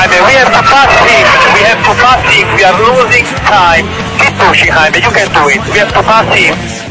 Jaime. We have to pass him. We have to pass him. We are losing time. Keep pushing, Jaime. You can do it. We have to pass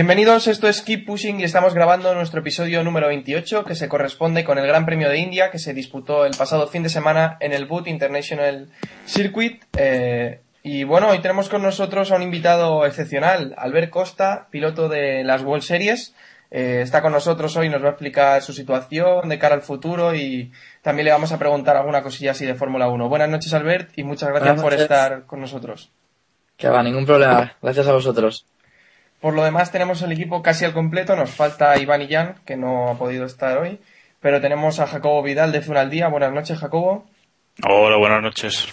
Bienvenidos, esto es Keep Pushing y estamos grabando nuestro episodio número 28 que se corresponde con el Gran Premio de India que se disputó el pasado fin de semana en el Boot International Circuit. Eh, y bueno, hoy tenemos con nosotros a un invitado excepcional, Albert Costa, piloto de las World Series. Eh, está con nosotros hoy, nos va a explicar su situación de cara al futuro y también le vamos a preguntar alguna cosilla así de Fórmula 1. Buenas noches, Albert, y muchas gracias por estar con nosotros. Que va, ningún problema. Gracias a vosotros. Por lo demás, tenemos el equipo casi al completo. Nos falta Iván y Jan, que no ha podido estar hoy. Pero tenemos a Jacobo Vidal de F1 al Día. Buenas noches, Jacobo. Hola, buenas noches.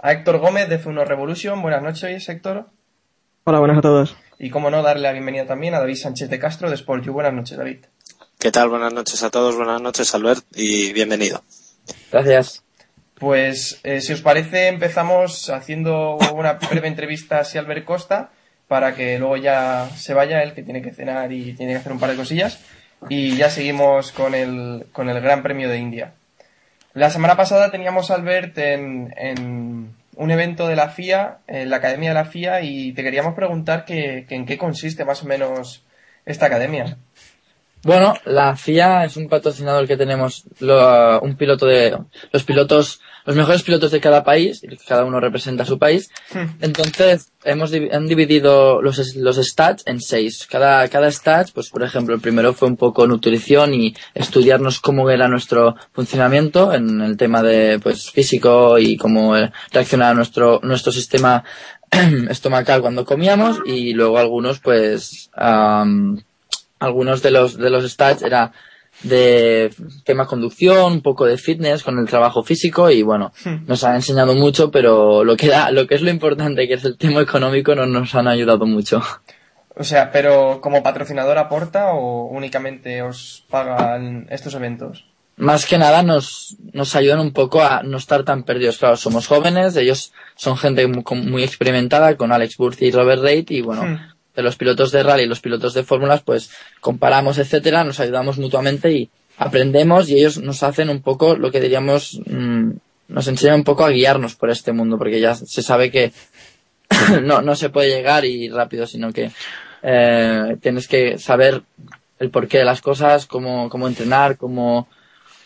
A Héctor Gómez de F1 Revolution. Buenas noches, Héctor. Hola, buenas a todos. Y como no, darle la bienvenida también a David Sánchez de Castro de Sport You. Buenas noches, David. ¿Qué tal? Buenas noches a todos, buenas noches Albert y bienvenido. Gracias. Pues, eh, si os parece, empezamos haciendo una breve entrevista a Albert Costa para que luego ya se vaya él, que tiene que cenar y tiene que hacer un par de cosillas. Y ya seguimos con el, con el Gran Premio de India. La semana pasada teníamos Albert en, en un evento de la FIA, en la Academia de la FIA, y te queríamos preguntar que, que en qué consiste más o menos esta academia. Bueno, la FIA es un patrocinador que tenemos lo- un piloto de los pilotos, los mejores pilotos de cada país, y cada uno representa a su país. Entonces, hemos han dividido los, los stats en seis. Cada, cada stat, pues por ejemplo, el primero fue un poco nutrición y estudiarnos cómo era nuestro funcionamiento en el tema de pues físico y cómo eh, reaccionaba nuestro, nuestro sistema estomacal cuando comíamos y luego algunos pues algunos de los de los stats era de tema conducción, un poco de fitness con el trabajo físico y bueno, nos han enseñado mucho, pero lo que da, lo que es lo importante que es el tema económico no nos han ayudado mucho. O sea, pero como patrocinador aporta o únicamente os pagan estos eventos? Más que nada nos, nos ayudan un poco a no estar tan perdidos. Claro, somos jóvenes, ellos son gente mu- con- muy experimentada con Alex Burth y Robert Reid y bueno, Hmm. De los pilotos de rally y los pilotos de fórmulas, pues comparamos, etcétera, nos ayudamos mutuamente y aprendemos y ellos nos hacen un poco lo que diríamos, mm, nos enseñan un poco a guiarnos por este mundo, porque ya se sabe que no, no se puede llegar y rápido, sino que eh, tienes que saber el porqué de las cosas, cómo, cómo entrenar, cómo,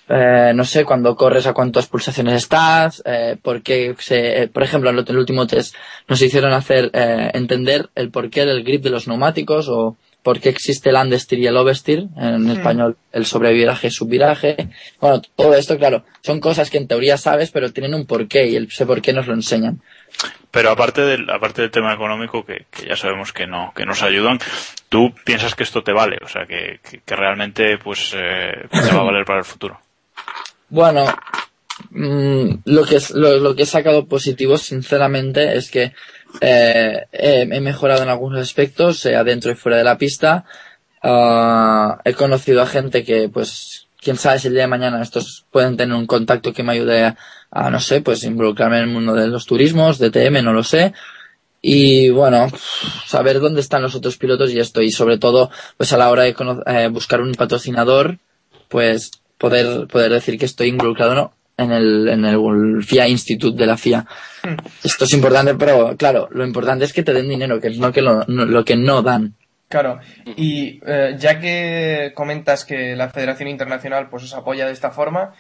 eh, no sé, cuando corres a cuántas pulsaciones estás, eh, por qué se, eh, por ejemplo, en el último test nos hicieron hacer, eh, entender el porqué del grip de los neumáticos o por qué existe el understeer y el oversteer, en español el sobreviraje y subviraje. Bueno, todo esto, claro, son cosas que en teoría sabes, pero tienen un porqué y el, ese porqué nos lo enseñan. Pero aparte del, aparte del tema económico, que, que ya sabemos que no, que nos ayudan, tú piensas que esto te vale, o sea, que, que, que realmente pues eh, te va a valer para el futuro. Bueno, mm, lo que lo, lo que he sacado positivo, sinceramente, es que eh, he, mejorado en algunos aspectos, sea dentro y fuera de la pista. Ah, he conocido a gente que, pues, quién sabe si el día de mañana estos pueden tener un contacto que me ayude a, no sé, pues involucrarme en el mundo de los turismos, de TM, no lo sé. Y bueno, saber dónde están los otros pilotos y esto, y sobre todo, pues a la hora de eh, buscar un patrocinador, pues poder, poder decir que estoy involucrado ¿no? en el, en el FIA Institute de la FIA. Esto es importante, pero claro, lo importante es que te den dinero, que es lo que, lo, no- lo que no dan. Claro, y eh, ya que comentas que la Federación Internacional pues os apoya de esta forma,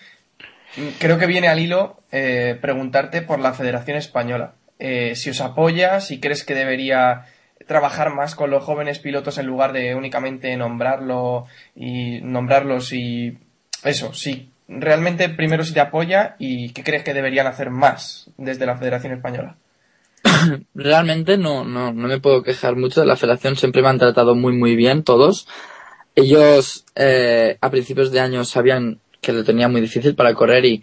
creo que viene al hilo eh, preguntarte por la Federación Española. Eh, si os apoya, si crees que debería trabajar más con los jóvenes pilotos en lugar de únicamente nombrarlo y nombrarlos y eso, sí, realmente primero si te apoya y qué crees que deberían hacer más desde la Federación Española. Realmente no, no, no me puedo quejar mucho de la federación, siempre me han tratado muy muy bien todos. Ellos eh, a principios de año sabían que lo tenía muy difícil para correr y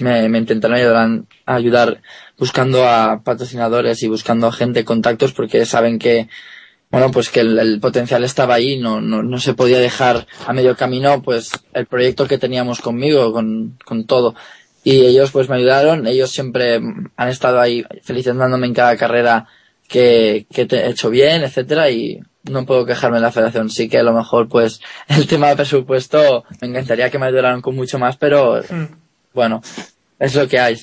me, me intentaron ayudar, ayudar buscando a patrocinadores y buscando a gente, contactos, porque saben que, bueno, pues que el, el potencial estaba ahí, no, no, no se podía dejar a medio camino, pues el proyecto que teníamos conmigo, con, con todo. Y ellos pues me ayudaron, ellos siempre han estado ahí felicitándome en cada carrera que, que te he hecho bien, etcétera, y no puedo quejarme de la federación. Sí que a lo mejor, pues, el tema de presupuesto, me encantaría que me ayudaran con mucho más, pero, bueno, es lo que hay.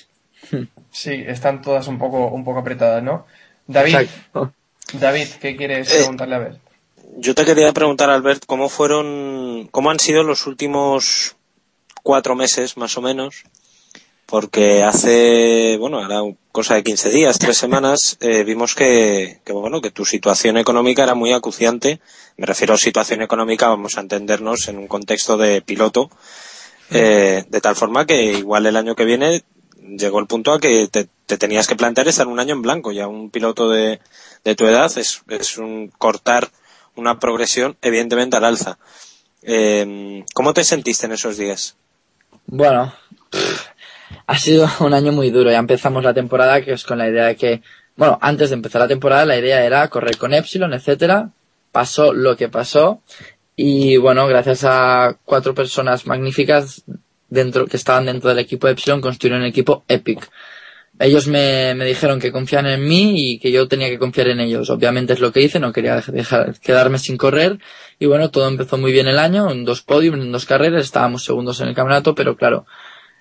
Sí, están todas un poco, un poco apretadas, ¿no? David, Exacto. David, ¿qué quieres Eh, preguntarle a ver? Yo te quería preguntar, Albert, cómo fueron, cómo han sido los últimos cuatro meses, más o menos, porque hace, bueno, ahora cosa de 15 días, tres semanas, eh, vimos que, que, bueno, que tu situación económica era muy acuciante. Me refiero a situación económica, vamos a entendernos en un contexto de piloto, eh, de tal forma que igual el año que viene llegó el punto a que te, te tenías que plantear estar un año en blanco. Ya un piloto de, de tu edad es, es un cortar una progresión evidentemente al alza. Eh, ¿Cómo te sentiste en esos días? Bueno, ha sido un año muy duro. Ya empezamos la temporada que es con la idea de que, bueno, antes de empezar la temporada la idea era correr con Epsilon, etcétera. Pasó lo que pasó y bueno, gracias a cuatro personas magníficas dentro que estaban dentro del equipo Epsilon construyeron el equipo Epic. Ellos me, me dijeron que confían en mí y que yo tenía que confiar en ellos. Obviamente es lo que hice, no quería dejar, quedarme sin correr. Y bueno, todo empezó muy bien el año, en dos podiums, en dos carreras, estábamos segundos en el campeonato, pero claro,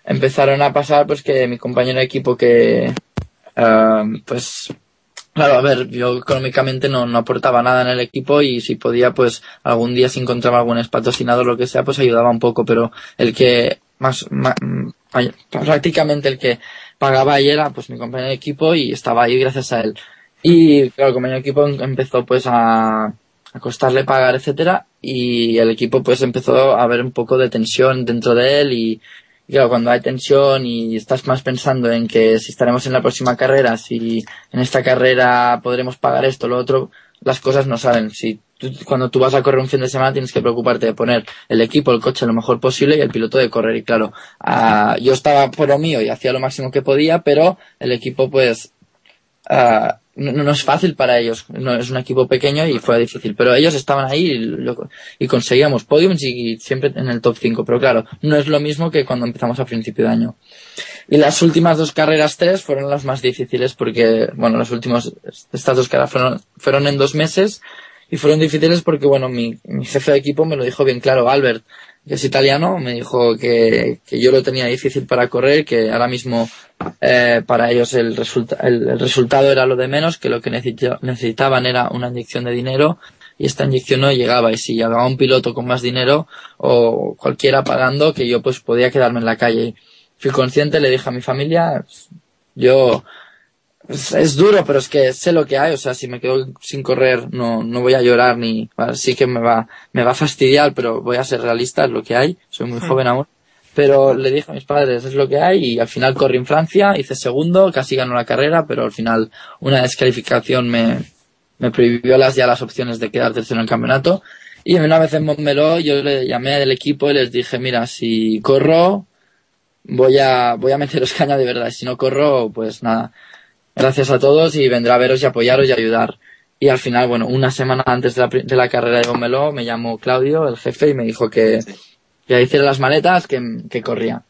empezaron a pasar pues que mi compañero de equipo que ah, pues claro a ver yo económicamente no, no aportaba nada en el equipo y si podía pues algún día si encontraba algún patrocinador lo que sea pues ayudaba un poco pero el que más, ma- mm, prácticamente el que pagaba ahí era pues mi compañero de equipo y estaba ahí gracias a él y claro el compañero de equipo em- empezó pues a, costarle pagar etcétera y el equipo pues empezó a haber un poco de tensión dentro de él y y claro, cuando hay tensión y estás más pensando en que si estaremos en la próxima carrera, si en esta carrera podremos pagar esto, lo otro, las cosas no salen. Si cuando tú vas a correr un fin de semana tienes que preocuparte de poner el equipo, el coche lo mejor posible y el piloto de correr. Y claro, ah, yo estaba por lo mío y hacía lo máximo que podía, pero el equipo pues ah, no, es fácil para ellos. No, es un equipo pequeño y fue difícil. Pero ellos estaban ahí y, lo- y conseguíamos podiums y, siempre en el top 5. Pero claro, no es lo mismo que cuando empezamos a principio de año. Y las últimas dos carreras, tres, fueron las más difíciles porque, bueno, los últimos, estas dos carreras fueron, fueron en dos meses y fueron difíciles porque, bueno, mi, mi jefe de equipo me lo dijo bien claro, Albert, que es italiano, me dijo que, que yo lo tenía difícil para correr, que ahora mismo eh, para ellos el, resulta el, el resultado era lo de menos, que lo que necesita- necesitaban era una inyección de dinero y esta inyección no llegaba y si llegaba un piloto con más dinero o cualquiera pagando que yo pues podía quedarme en la calle. Fui consciente, le dije a mi familia, yo es, es duro, pero es que sé lo que hay, o sea, si me quedo sin correr no, no voy a llorar ni, sí que me va, me va a fastidiar, pero voy a ser realista, es lo que hay, soy muy joven aún. Pero le dije a mis padres, es lo que hay, y al final corrí en Francia, hice segundo, casi ganó la carrera, pero al final una descalificación me, me prohibió las, ya las opciones de quedar tercero en el campeonato. Y una vez en Montmeló yo le llamé del equipo y les dije, mira, si corro, voy a, voy a meteros caña de verdad, si no corro, pues nada. Gracias a todos y vendré a veros y apoyaros y ayudar. Y al final, bueno, una semana antes de la, de la carrera de Montmeló me llamó Claudio, el jefe, y me dijo que, que hiciera las maletas, que, que corría.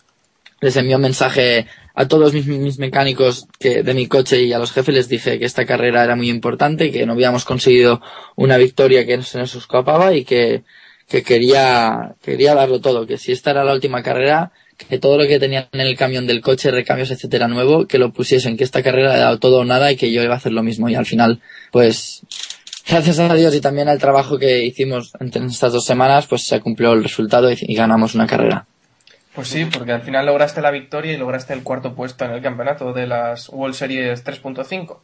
Les envió un mensaje a todos mis, mis mecánicos que, de mi coche y a los jefes les dije que esta carrera era muy importante, que no habíamos conseguido una victoria que se nos escapaba y que, que quería, quería darlo todo, que si esta era la última carrera, que todo lo que tenían en el camión del coche, recambios, etcétera, nuevo, que lo pusiesen, que esta carrera era todo o nada y que yo iba a hacer lo mismo. Y al final, pues, gracias a Dios y también al trabajo que hicimos en estas dos semanas, pues se cumplió el resultado y, y ganamos una carrera. Pues sí, porque al final lograste la victoria y lograste el cuarto puesto en el campeonato de las World Series 3.5.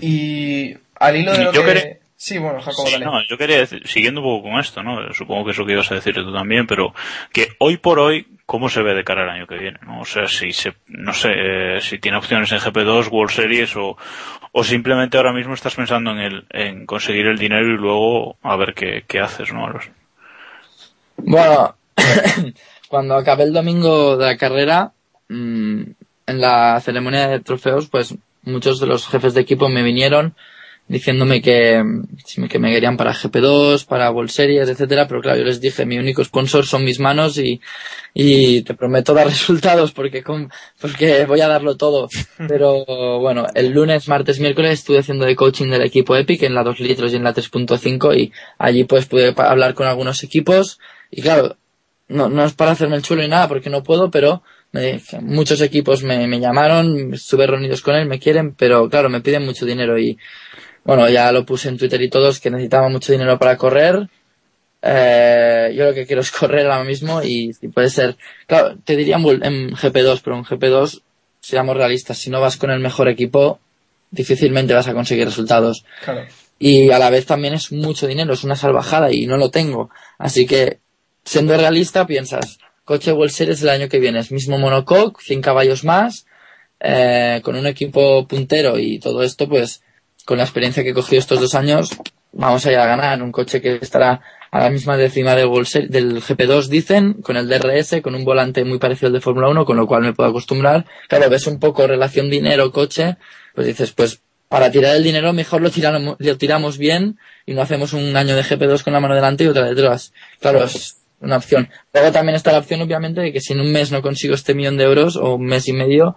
Y al hilo de lo Yo que... Sí, bueno, Jacobo, Sí, dale. no, yo quería decir, siguiendo un poco con esto, ¿no? Supongo que eso que ibas a decir tú también, pero que hoy por hoy, ¿cómo se ve de cara al año que viene? ¿no? O sea, si se, no sé, eh, si tiene opciones en GP2, World Series o, o simplemente ahora mismo estás pensando en el, en conseguir el dinero y luego a ver qué, qué haces, ¿no? Bueno, cuando acabé el domingo de la carrera, mm, en la ceremonia de trofeos, pues muchos de los jefes de equipo me vinieron diciéndome que, mm, que me querían para GP2, para World Series, etcétera, pero claro, yo les dije, mi único sponsor son mis manos y, y te prometo dar resultados porque, con- porque voy a darlo todo. Pero bueno, el lunes, martes, miércoles estuve haciendo de coaching del equipo Epic en la 2 litros y en la 3.5 y allí pues pude hablar con algunos equipos y claro, no, no es para hacerme el chulo ni nada porque no puedo, pero me- muchos equipos me, me llamaron, estuve reunidos con él, me quieren, pero claro, me piden mucho dinero y bueno, ya lo puse en Twitter y todos que necesitaba mucho dinero para correr. Eh, yo lo que quiero es correr ahora mismo y si puede ser, claro, te diría en, Vol- en GP2, pero en GP2, seamos realistas, si no vas con el mejor equipo, difícilmente vas a conseguir resultados Claro. y a la vez también es mucho dinero, es una salvajada y no lo tengo. Así que, siendo realista, piensas, coche World Series el año que viene es mismo monocoque, 100 caballos más, eh, con un equipo puntero y todo esto, pues, con la experiencia que he cogido estos dos años, vamos a ir a ganar un coche que estará a la misma décima del, World Ser- del GP2, dicen, con el DRS, con un volante muy parecido al de Fórmula 1, con lo cual me puedo acostumbrar. Claro, ves un poco relación dinero-coche, pues dices, pues para tirar el dinero mejor lo tiramos, lo tiramos bien y no hacemos un año de GP2 con la mano delante y otra detrás. Claro, es una opción. Luego también está la opción, obviamente, de que si en un mes no consigo este millón de euros o un mes y medio,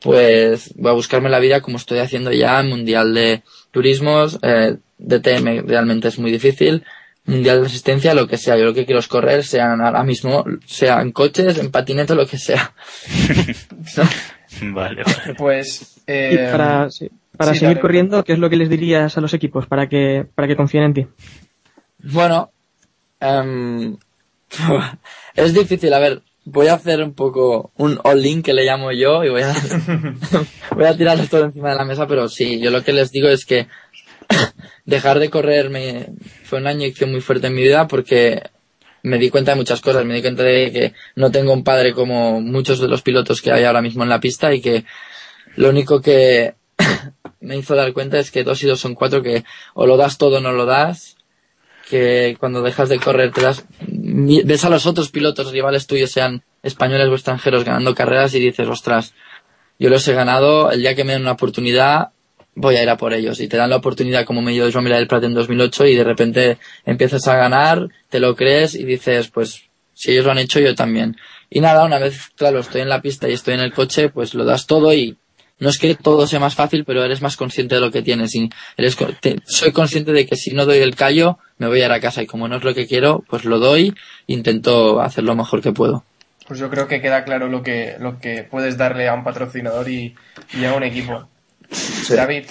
pues voy a buscarme la vida como estoy haciendo ya en Mundial de Turismos, eh, DTM realmente es muy difícil, Mundial de Resistencia, lo que sea, yo lo que quiero es correr, sean ahora mismo, sea en coches, en patinete, lo que sea. Vale, vale. Pues... Y Eh, para, sí, para sí, seguir dale. corriendo, ¿qué es lo que les dirías a los equipos para que, para que confíen en ti? Bueno, em, es difícil. A ver, voy a hacer un poco un all-in que le llamo yo y voy a, voy a tirarles todo encima de la mesa, pero sí, yo lo que les digo es que dejar de correr me, fue una inyección muy fuerte en mi vida porque me di cuenta de muchas cosas. Me di cuenta de que no tengo un padre como muchos de los pilotos que hay ahora mismo en la pista y que lo único que me hizo dar cuenta es que dos y dos son cuatro, que o lo das todo o no lo das, que cuando dejas de correr te das, ves a los otros pilotos rivales tuyos, sean españoles o extranjeros, ganando carreras y dices, ostras, yo los he ganado, el día que me den una oportunidad voy a ir a por ellos. Y te dan la oportunidad como me dio Joan Mila del Prat en 2008 y de repente empiezas a ganar, te lo crees y dices, pues si ellos lo han hecho, yo también. Y nada, una vez, claro, estoy en la pista y estoy en el coche, pues lo das todo y no es que todo sea más fácil, pero eres más consciente de lo que tienes. Y eres, co- te- soy consciente de que si no doy el callo, me voy a ir a casa y como no es lo que quiero, pues lo doy, intento hacer lo mejor que puedo. Pues yo creo que queda claro lo que, lo que puedes darle a un patrocinador y, y a un equipo. David,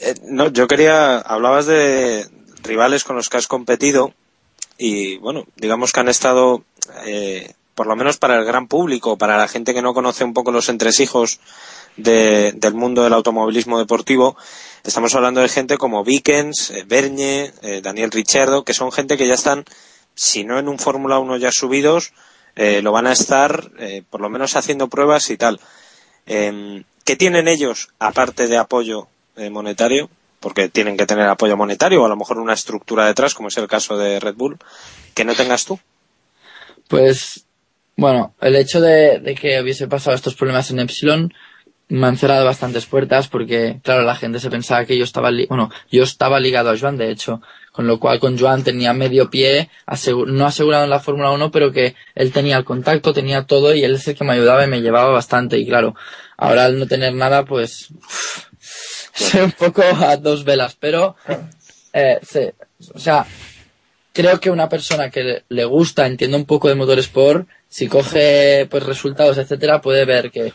Eh, no, yo quería, hablabas de rivales con los que has competido y bueno, digamos que han estado, eh, por lo menos para el gran público, para la gente que no conoce un poco los entresijos de- del mundo del automovilismo deportivo, estamos hablando de gente como Vikens, eh, Bernie, eh, Daniel Richardo, que son gente que ya están, si no en un Fórmula 1 ya subidos, eh, lo van a estar eh, por lo menos haciendo pruebas y tal. Eh, ¿Qué tienen ellos aparte de apoyo monetario? Porque tienen que tener apoyo monetario o a lo mejor una estructura detrás, como es el caso de Red Bull, que no tengas tú. Pues, bueno, el hecho de, de que hubiese pasado estos problemas en Epsilon me han cerrado bastantes puertas porque, claro, la gente se pensaba que yo estaba, li- bueno, yo estaba ligado a Joan, de hecho, con lo cual con Joan tenía medio pie, no asegurado en la Fórmula 1, pero que él tenía el contacto, tenía todo y él es el que me ayudaba y me llevaba bastante. Y claro, ahora al no tener nada, pues, soy un poco a dos velas, pero, eh, se- o sea, creo que una persona que le- gusta, entiende un poco de motorsport, si coge pues resultados, etcétera, puede ver que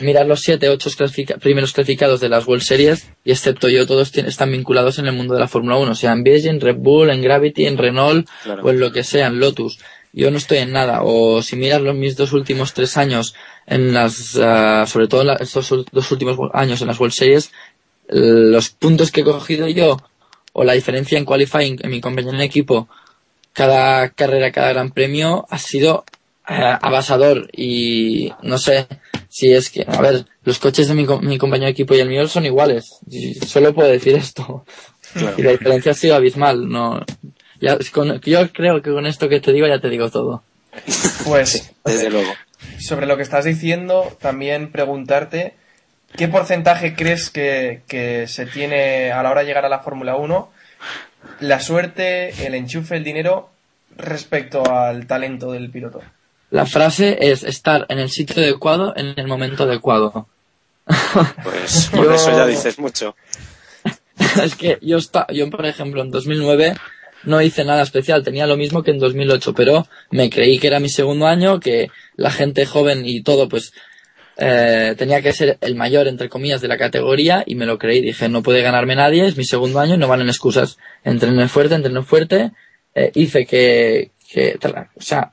mirar los siete, ocho clasifica- primeros clasificados de las World Series, y excepto yo, todos están vinculados en el mundo de la Fórmula 1, sea en en Red Bull, en Gravity, en Renault, Claro. o en lo que sea, en Lotus. Yo no estoy en nada. O si miras los mis dos últimos tres años en las, ah, sobre todo en la- estos dos últimos años en las World Series, los puntos que he cogido yo o la diferencia en qualifying en mi compañero en equipo cada carrera, cada gran premio ha sido eh, avasador y no sé si es que, a ver, los coches de mi, mi compañero de equipo y el mío son iguales. Y Solo puedo decir esto. Y la diferencia ha sido abismal. No, ya, con- yo creo que con esto que te digo ya te digo todo. Pues, Desde luego. sobre lo que estás diciendo, también preguntarte qué porcentaje crees que, que se tiene a la hora de llegar a la Fórmula 1, la suerte, el enchufe, el dinero respecto al talento del piloto. La frase es estar en el sitio adecuado en el momento adecuado. Pues por Yo- eso ya dices mucho. es que yo, esta- yo, por ejemplo, en 2009 no hice nada especial, tenía lo mismo que en 2008, pero me creí que era mi segundo año, que la gente joven y todo, pues eh, tenía que ser el mayor, entre comillas, de la categoría y me lo creí. Dije, no puede ganarme nadie, es mi segundo año, no valen excusas. Entrené fuerte, entrené fuerte, eh, hice que, que, o sea,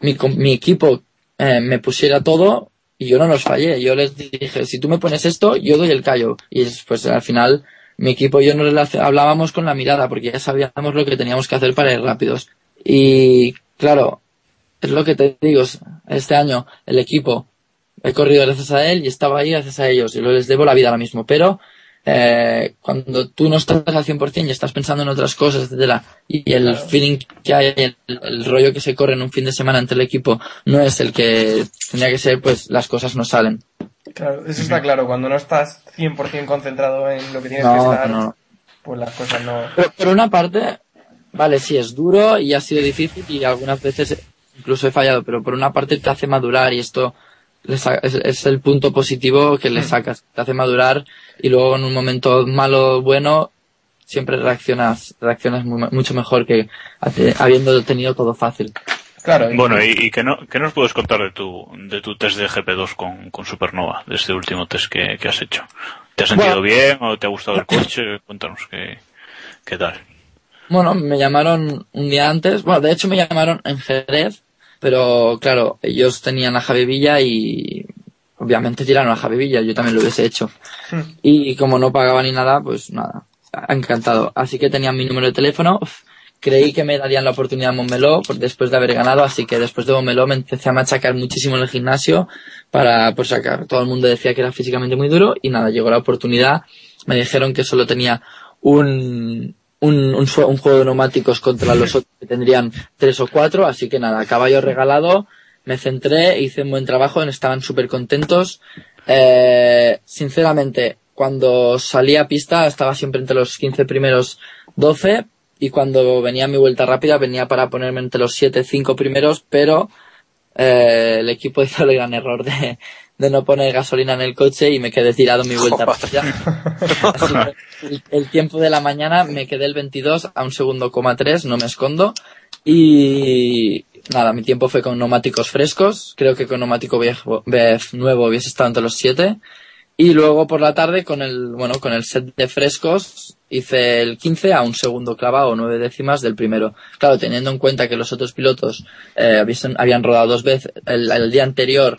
mi, mi equipo eh, me pusiera todo y yo no los fallé. Yo les dije, si tú me pones esto, yo doy el callo. Y pues al final mi equipo y yo nos hablábamos con la mirada porque ya sabíamos lo que teníamos que hacer para ir rápidos. Y claro, es lo que te digo, este año el equipo he corrido gracias a él y estaba ahí gracias a ellos y lo les debo la vida ahora mismo. Pero eh, cuando tú no estás al 100% y estás pensando en otras cosas, etcétera, y el Claro. feeling que hay, el, el rollo que se corre en un fin de semana entre el equipo no es el que tendría que ser, pues las cosas no salen. Claro, eso está claro. Cuando no estás 100% concentrado en lo que tienes que estar, no. pues las cosas no... Pero por una parte, vale, sí, es duro y ha sido difícil y algunas veces incluso he fallado, pero por una parte te hace madurar y esto le es, es el punto positivo que le sacas, te hace madurar y luego en un momento malo o bueno siempre reaccionas, reaccionas mu- mucho mejor que hace- habiendo tenido todo fácil. Claro, y- Bueno, ¿y, y qué, no, qué nos puedes contar de tu, de tu test de GP2 con, con Supernova, de este último test que, que has hecho? ¿Te has sentido Bueno. bien o te ha gustado el coche? Cuéntanos qué, qué tal. Bueno, me llamaron un día antes, bueno, de hecho me llamaron en Jerez, pero claro, ellos tenían a Javi Villa y obviamente tiraron a Javi Villa, yo también lo hubiese hecho. Y como no pagaba ni nada, pues nada, encantado. Así que tenían mi número de teléfono, creí que me darían la oportunidad en Montmeló por- después de haber ganado, así que después de Montmeló me empecé a machacar muchísimo en el gimnasio para pues sacar, todo el mundo decía que era físicamente muy duro. Y nada, llegó la oportunidad, me dijeron que solo tenía un, un, un, un juego de neumáticos contra los otros que tendrían tres o cuatro, así que nada, caballo regalado, me centré, hice un buen trabajo, estaban súper contentos. Eh, sinceramente, cuando salí a pista estaba siempre entre los 15 primeros 12 y cuando venía mi vuelta rápida venía para ponerme entre los 7, 5 primeros, pero eh, el equipo hizo el gran error de, de no poner gasolina en el coche y me quedé tirado mi vuelta. Así que el, el tiempo de la mañana me quedé el 22 a un segundo coma 3, no me escondo. Y nada, mi tiempo fue con neumáticos frescos. Creo que con neumático viejo, nuevo hubiese estado entre los 7. Y luego por la tarde con el, bueno, con el set de frescos hice el 15 a un segundo clavado o nueve décimas del primero. Claro, teniendo en cuenta que los otros pilotos eh, habían, habían rodado dos veces el, el día anterior,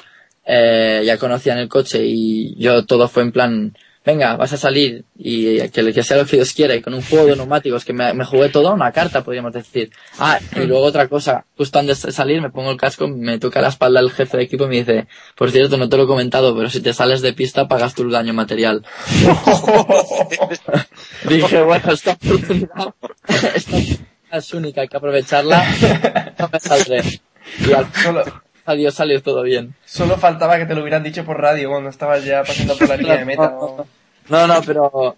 eh, ya conocían el coche y yo todo fue en plan, venga, vas a salir y que, que sea lo que Dios quiera y con un juego de neumáticos que me, me jugué toda una carta, podríamos decir. Ah, y luego otra cosa, justo antes de salir me pongo el casco, me toca la espalda el jefe de equipo y me dice, por cierto, no te lo he comentado, pero si te sales de pista pagas tu daño material. Dije, bueno, esta oportunidad, esta oportunidad es única, hay que aprovecharla, no me saldré. Y al Solo, salió todo bien. solo faltaba que te lo hubieran dicho por radio cuando estabas ya pasando por la línea de meta. ¿no? No, no, pero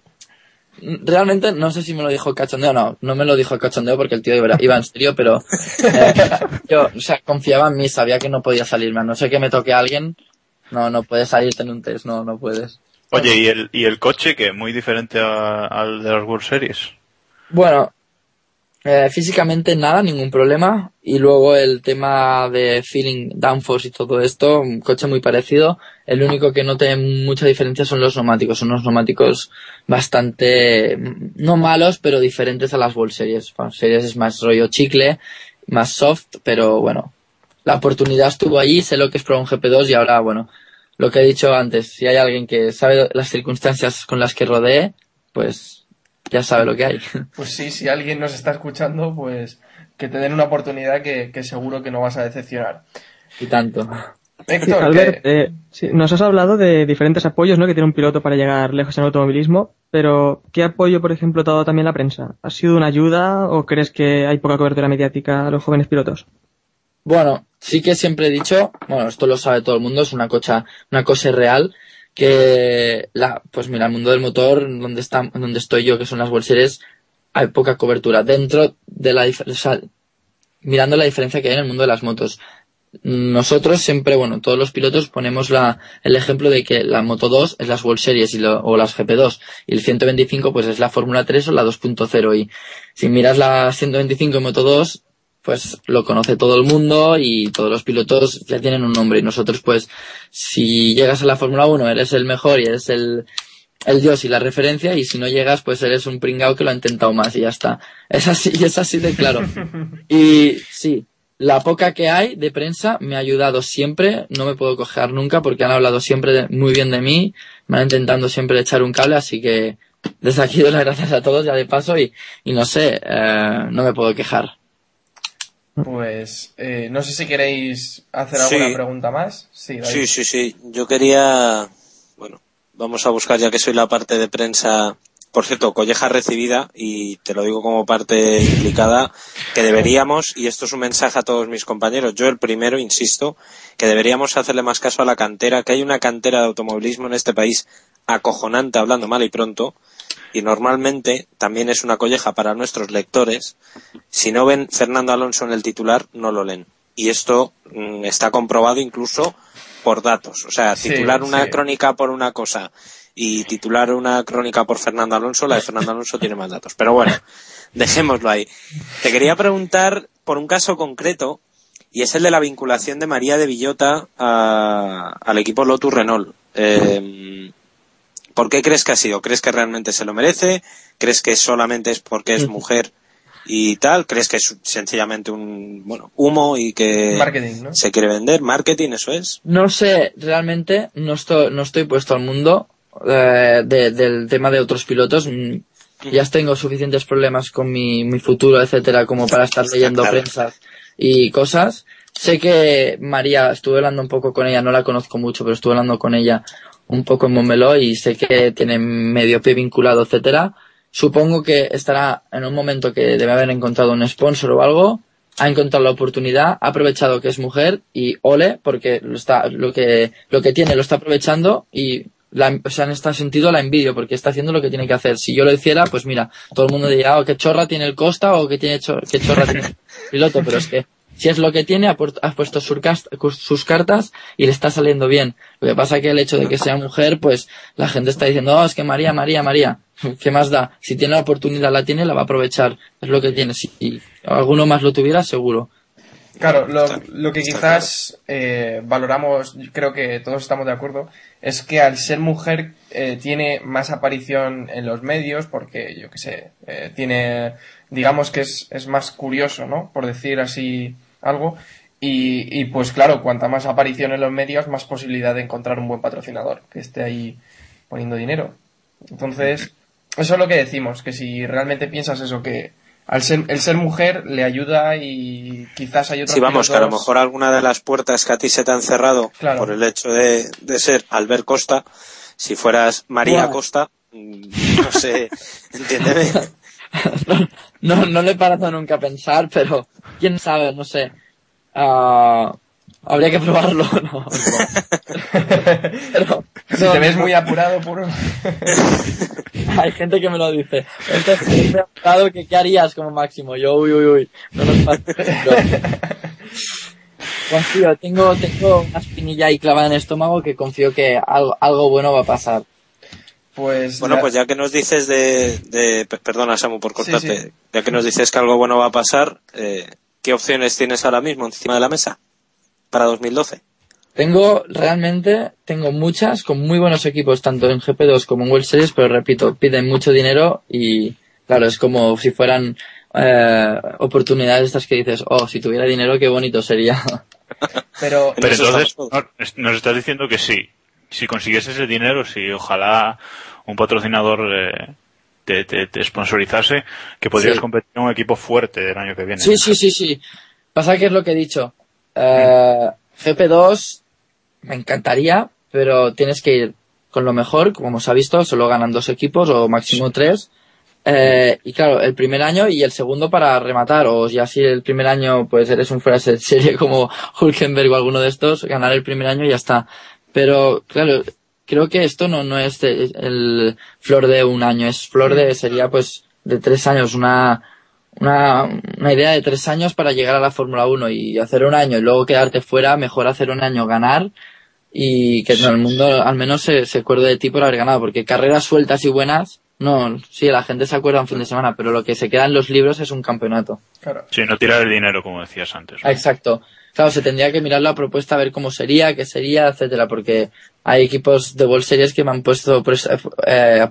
realmente no sé si me lo dijo cachondeo, no, no me lo dijo cachondeo porque el tío iba, iba en serio, pero eh, yo, o sea, confiaba en mí, sabía que no podía salirme, a no sé que me toque a alguien, no, no puedes salirte en un test, no, no puedes. Oye, ¿y el, y el coche que muy diferente a- al de las World Series? Bueno, eh, físicamente nada, ningún problema. Y luego el tema de feeling, downforce y todo esto, un coche muy parecido. El único que no tiene mucha diferencia son los neumáticos. Son unos neumáticos bastante, mm, no malos, pero diferentes a las World Series. World Series es más rollo chicle, más soft, pero bueno. La oportunidad estuvo allí, sé lo que es probar un GP2 y ahora, bueno, lo que he dicho antes, si hay alguien que sabe las circunstancias con las que rodee, pues ya sabe lo que hay. Pues sí, si alguien nos está escuchando, pues que te den una oportunidad que, que seguro que no vas a decepcionar. y tanto. Sí, Héctor, Albert, que- eh, sí, nos has hablado de diferentes apoyos ¿no? que tiene un piloto para llegar lejos en automovilismo, pero ¿qué apoyo, por ejemplo, te ha dado también la prensa? ¿Ha sido una ayuda o crees que hay poca cobertura mediática a los jóvenes pilotos? Bueno, sí que siempre he dicho, bueno, esto lo sabe todo el mundo, es una cosa, una cosa real, que la, pues mira, el mundo del motor, donde está, donde estoy yo, que son las World Series, hay poca cobertura. Dentro de la o mirando la diferencia que hay en el mundo de las motos. Nosotros siempre, bueno, todos los pilotos ponemos la, el ejemplo de que la Moto 2 es las World Series y lo- o las GP2 y el 125 pues es la Fórmula 3 o la 2.0 y si miras la 125 y Moto 2 pues lo conoce todo el mundo y todos los pilotos ya tienen un nombre y nosotros pues si llegas a la Fórmula 1 eres el mejor y eres el, el dios y la referencia y si no llegas pues eres un pringao que lo ha intentado más y ya está. Es así, es así de claro. Y sí, la poca que hay de prensa me ha ayudado siempre, no me puedo coger nunca porque han hablado siempre de- muy bien de mí, me han intentado siempre echar un cable, así que desde aquí doy las gracias a todos ya de paso y, y no sé, eh, no me puedo quejar. Pues eh, no sé si queréis hacer Sí. alguna pregunta más. Sí, David. Sí, sí, sí. Yo quería, bueno, vamos a buscar ya que soy la parte de prensa. Por cierto, colleja recibida, y te lo digo como parte implicada, que deberíamos, y esto es un mensaje a todos mis compañeros, yo el primero, insisto, que deberíamos hacerle más caso a la cantera, que hay una cantera de automovilismo en este país acojonante, hablando mal y pronto, y normalmente también es una colleja para nuestros lectores. Si no ven Fernando Alonso en el titular, no lo leen. Y esto mm, está comprobado incluso por datos. O sea, Sí, titular una sí. crónica por una cosa y titular una crónica por Fernando Alonso, la de Fernando Alonso tiene más datos. Pero bueno, dejémoslo ahí. Te quería preguntar por un caso concreto y es el de la vinculación de María de Villota a- al equipo Lotus Renault. Eh, ¿Por qué crees que ha sido? ¿Crees que realmente se lo merece? ¿Crees que solamente es porque es mujer y tal? ¿Crees que es sencillamente un bueno humo y que Marketing, ¿no? se quiere vender? ¿Marketing? ¿Eso es? No sé, realmente no estoy, no estoy puesto al mundo eh, de- del tema de otros pilotos. Mm, Ya tengo suficientes problemas con mi, mi futuro, etcétera, como para estar leyendo Claro. prensa y cosas. Sé que María, estuve hablando un poco con ella, no la conozco mucho, pero estuve hablando con ella un poco en Montmeló y sé que tiene medio pie vinculado, etcétera. Supongo que estará en un momento que debe haber encontrado un sponsor o algo, ha encontrado la oportunidad, ha aprovechado que es mujer y ole, porque lo está, lo que, lo que tiene lo está aprovechando y la, o sea, en este sentido la envidio porque está haciendo lo que tiene que hacer. Si yo lo hiciera, pues mira, todo el mundo diría, oh, qué chorra tiene el Costa o qué tiene qué chorra tiene el piloto, pero es que si es lo que tiene, ha, pu- ha puesto sus, cartas y le está saliendo bien. Lo que pasa que el hecho de que sea mujer, pues la gente está diciendo, oh, es que María, María, María, ¿qué más da? Si tiene la oportunidad, la tiene, la va a aprovechar. Es lo que tiene. Si alguno más lo tuviera, seguro. Claro, lo, que quizás eh, valoramos, creo que todos estamos de acuerdo, es que al ser mujer eh, tiene más aparición en los medios porque, yo qué sé, eh, tiene, digamos que es, es más curioso, ¿no? Por decir así algo. Y, y pues claro, cuanta más aparición en los medios, más posibilidad de encontrar un buen patrocinador que esté ahí poniendo dinero. Entonces, eso es lo que decimos, que si realmente piensas eso, que al ser, el ser mujer le ayuda y quizás hay otros Sí, vamos, que a lo mejor alguna de las puertas que a ti se te han cerrado Claro. por el hecho de, de ser Albert Costa, si fueras María. Costa, mm, no sé, entiéndeme. no, no, no le he parado nunca a pensar, pero quién sabe, no sé. Ah, habría que probarlo, no. no. Pero, Si no, te ves no, muy apurado por... Hay gente que me lo dice. Entonces, me ha preguntado que qué harías como máximo. Yo, uy, uy, uy. No nos pasa. Pero- Confío, tengo, tengo una espinilla ahí clavada en el estómago que confío que algo, algo bueno va a pasar. Pues, Bueno, pues ya que nos dices de, de pe- perdona Samu por Sí, cortarte, sí. ya que nos dices que algo bueno va a pasar, eh, ¿qué opciones tienes ahora mismo encima de la mesa para 2012? Tengo, realmente, tengo muchas con muy buenos equipos, tanto en GP2 como en World Series, pero repito, piden mucho dinero y, claro, es como si fueran eh, oportunidades estas que dices, oh, si tuviera dinero, qué bonito sería. pero entonces, nos estás diciendo que sí. si consiguieses ese dinero, si ojalá un patrocinador eh, te, te, te sponsorizase, que podrías Sí. competir en un equipo fuerte del año que viene. Sí, sí, sí, sí. Pasa que es lo que he dicho. Eh, GP2 me encantaría, pero tienes que ir con lo mejor, como se ha visto, solo ganan dos equipos o máximo tres. Eh, y claro, el primer año y el segundo para rematar, o ya si el primer año pues eres un fuera de serie como Hulkenberg o alguno de estos, ganar el primer año y ya está. Pero claro, creo que esto no, no es de- el flor de un año, es flor de, sería pues de tres años, una, una, una idea de tres años para llegar a la Fórmula 1 y hacer un año y luego quedarte fuera, mejor hacer un año ganar y que no, el mundo al menos se, se acuerde de ti por haber ganado, porque carreras sueltas y buenas, no, sí, la gente se acuerda un fin de semana, pero lo que se queda en los libros es un campeonato. Claro. Sí, no tirar el dinero, como decías antes. ¿no? Exacto. Claro, se tendría que mirar la propuesta, a ver cómo sería, qué sería, etcétera, porque hay equipos de World Series que me han puesto pues, eh,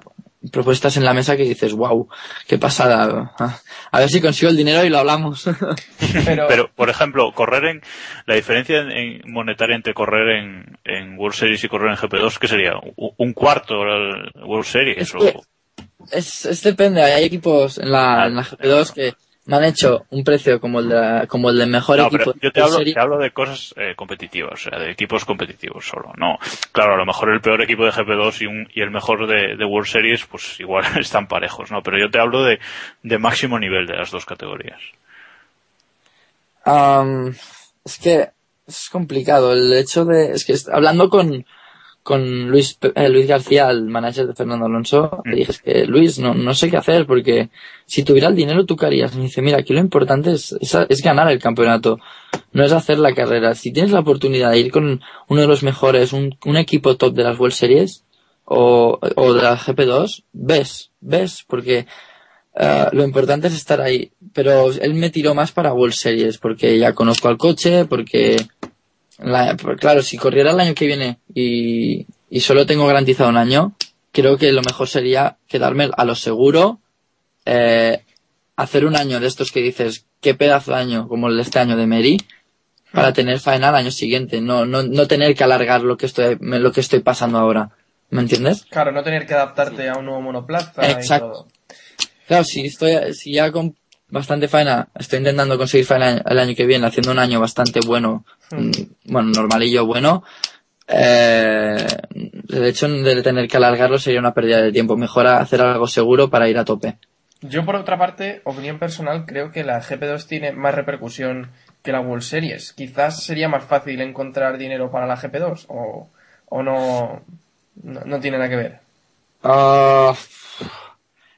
propuestas en la mesa que dices, wow, qué pasada. A ver si consigo el dinero y lo hablamos. Pero, Pero, por ejemplo, correr en. La diferencia en, en monetaria entre correr en, en World Series y correr en GP2, ¿qué sería? ¿Un cuarto el World Series? Es o- es, es depende, hay equipos en la, en la GP2 que me han hecho un precio como el de, como el de mejor No, equipo. pero yo te hablo, te hablo de cosas eh, competitivas, o sea, de equipos competitivos solo. No, claro, a lo mejor el peor equipo de GP2 y, un, y el mejor de, de World Series, pues igual están parejos, ¿no? Pero yo te hablo de, de máximo nivel de las dos categorías. Am, es que es complicado el hecho de es que hablando con con Luis eh, Luis García el manager de Fernando Alonso le dije es que Luis no no sé qué hacer porque si tuviera el dinero tú qué harías me dice mira aquí lo importante es, es, es ganar el campeonato no es hacer la carrera. Si tienes la oportunidad de ir con uno de los mejores un, un equipo top de las World Series o, o de la GP2 ves ves porque Ah, lo importante es estar ahí. Pero él me tiró más para World Series porque ya conozco al coche, porque, la- por- claro, si corriera el año que viene y, y solo tengo garantizado un año, creo que lo mejor sería quedarme a lo seguro, eh, hacer un año de estos que dices, qué pedazo de año, como el de este año de Mary, para tener faena al año siguiente, no, no, no tener que alargar lo que estoy, me- lo que estoy pasando ahora. ¿Me entiendes? claro, no tener que adaptarte a un nuevo monoplaza Exacto. y todo. Claro, si estoy, si ya con bastante faena, estoy intentando conseguir faena el año que viene, haciendo un año bastante bueno, bueno, normalillo bueno, eh, el hecho de tener que alargarlo sería una pérdida de tiempo. Mejor hacer algo seguro para ir a tope. Yo, por otra parte, opinión personal, creo que la GP2 tiene más repercusión que la World Series. Quizás sería más fácil encontrar dinero para la GP2 o, o no, no, no tiene nada que ver. Ah,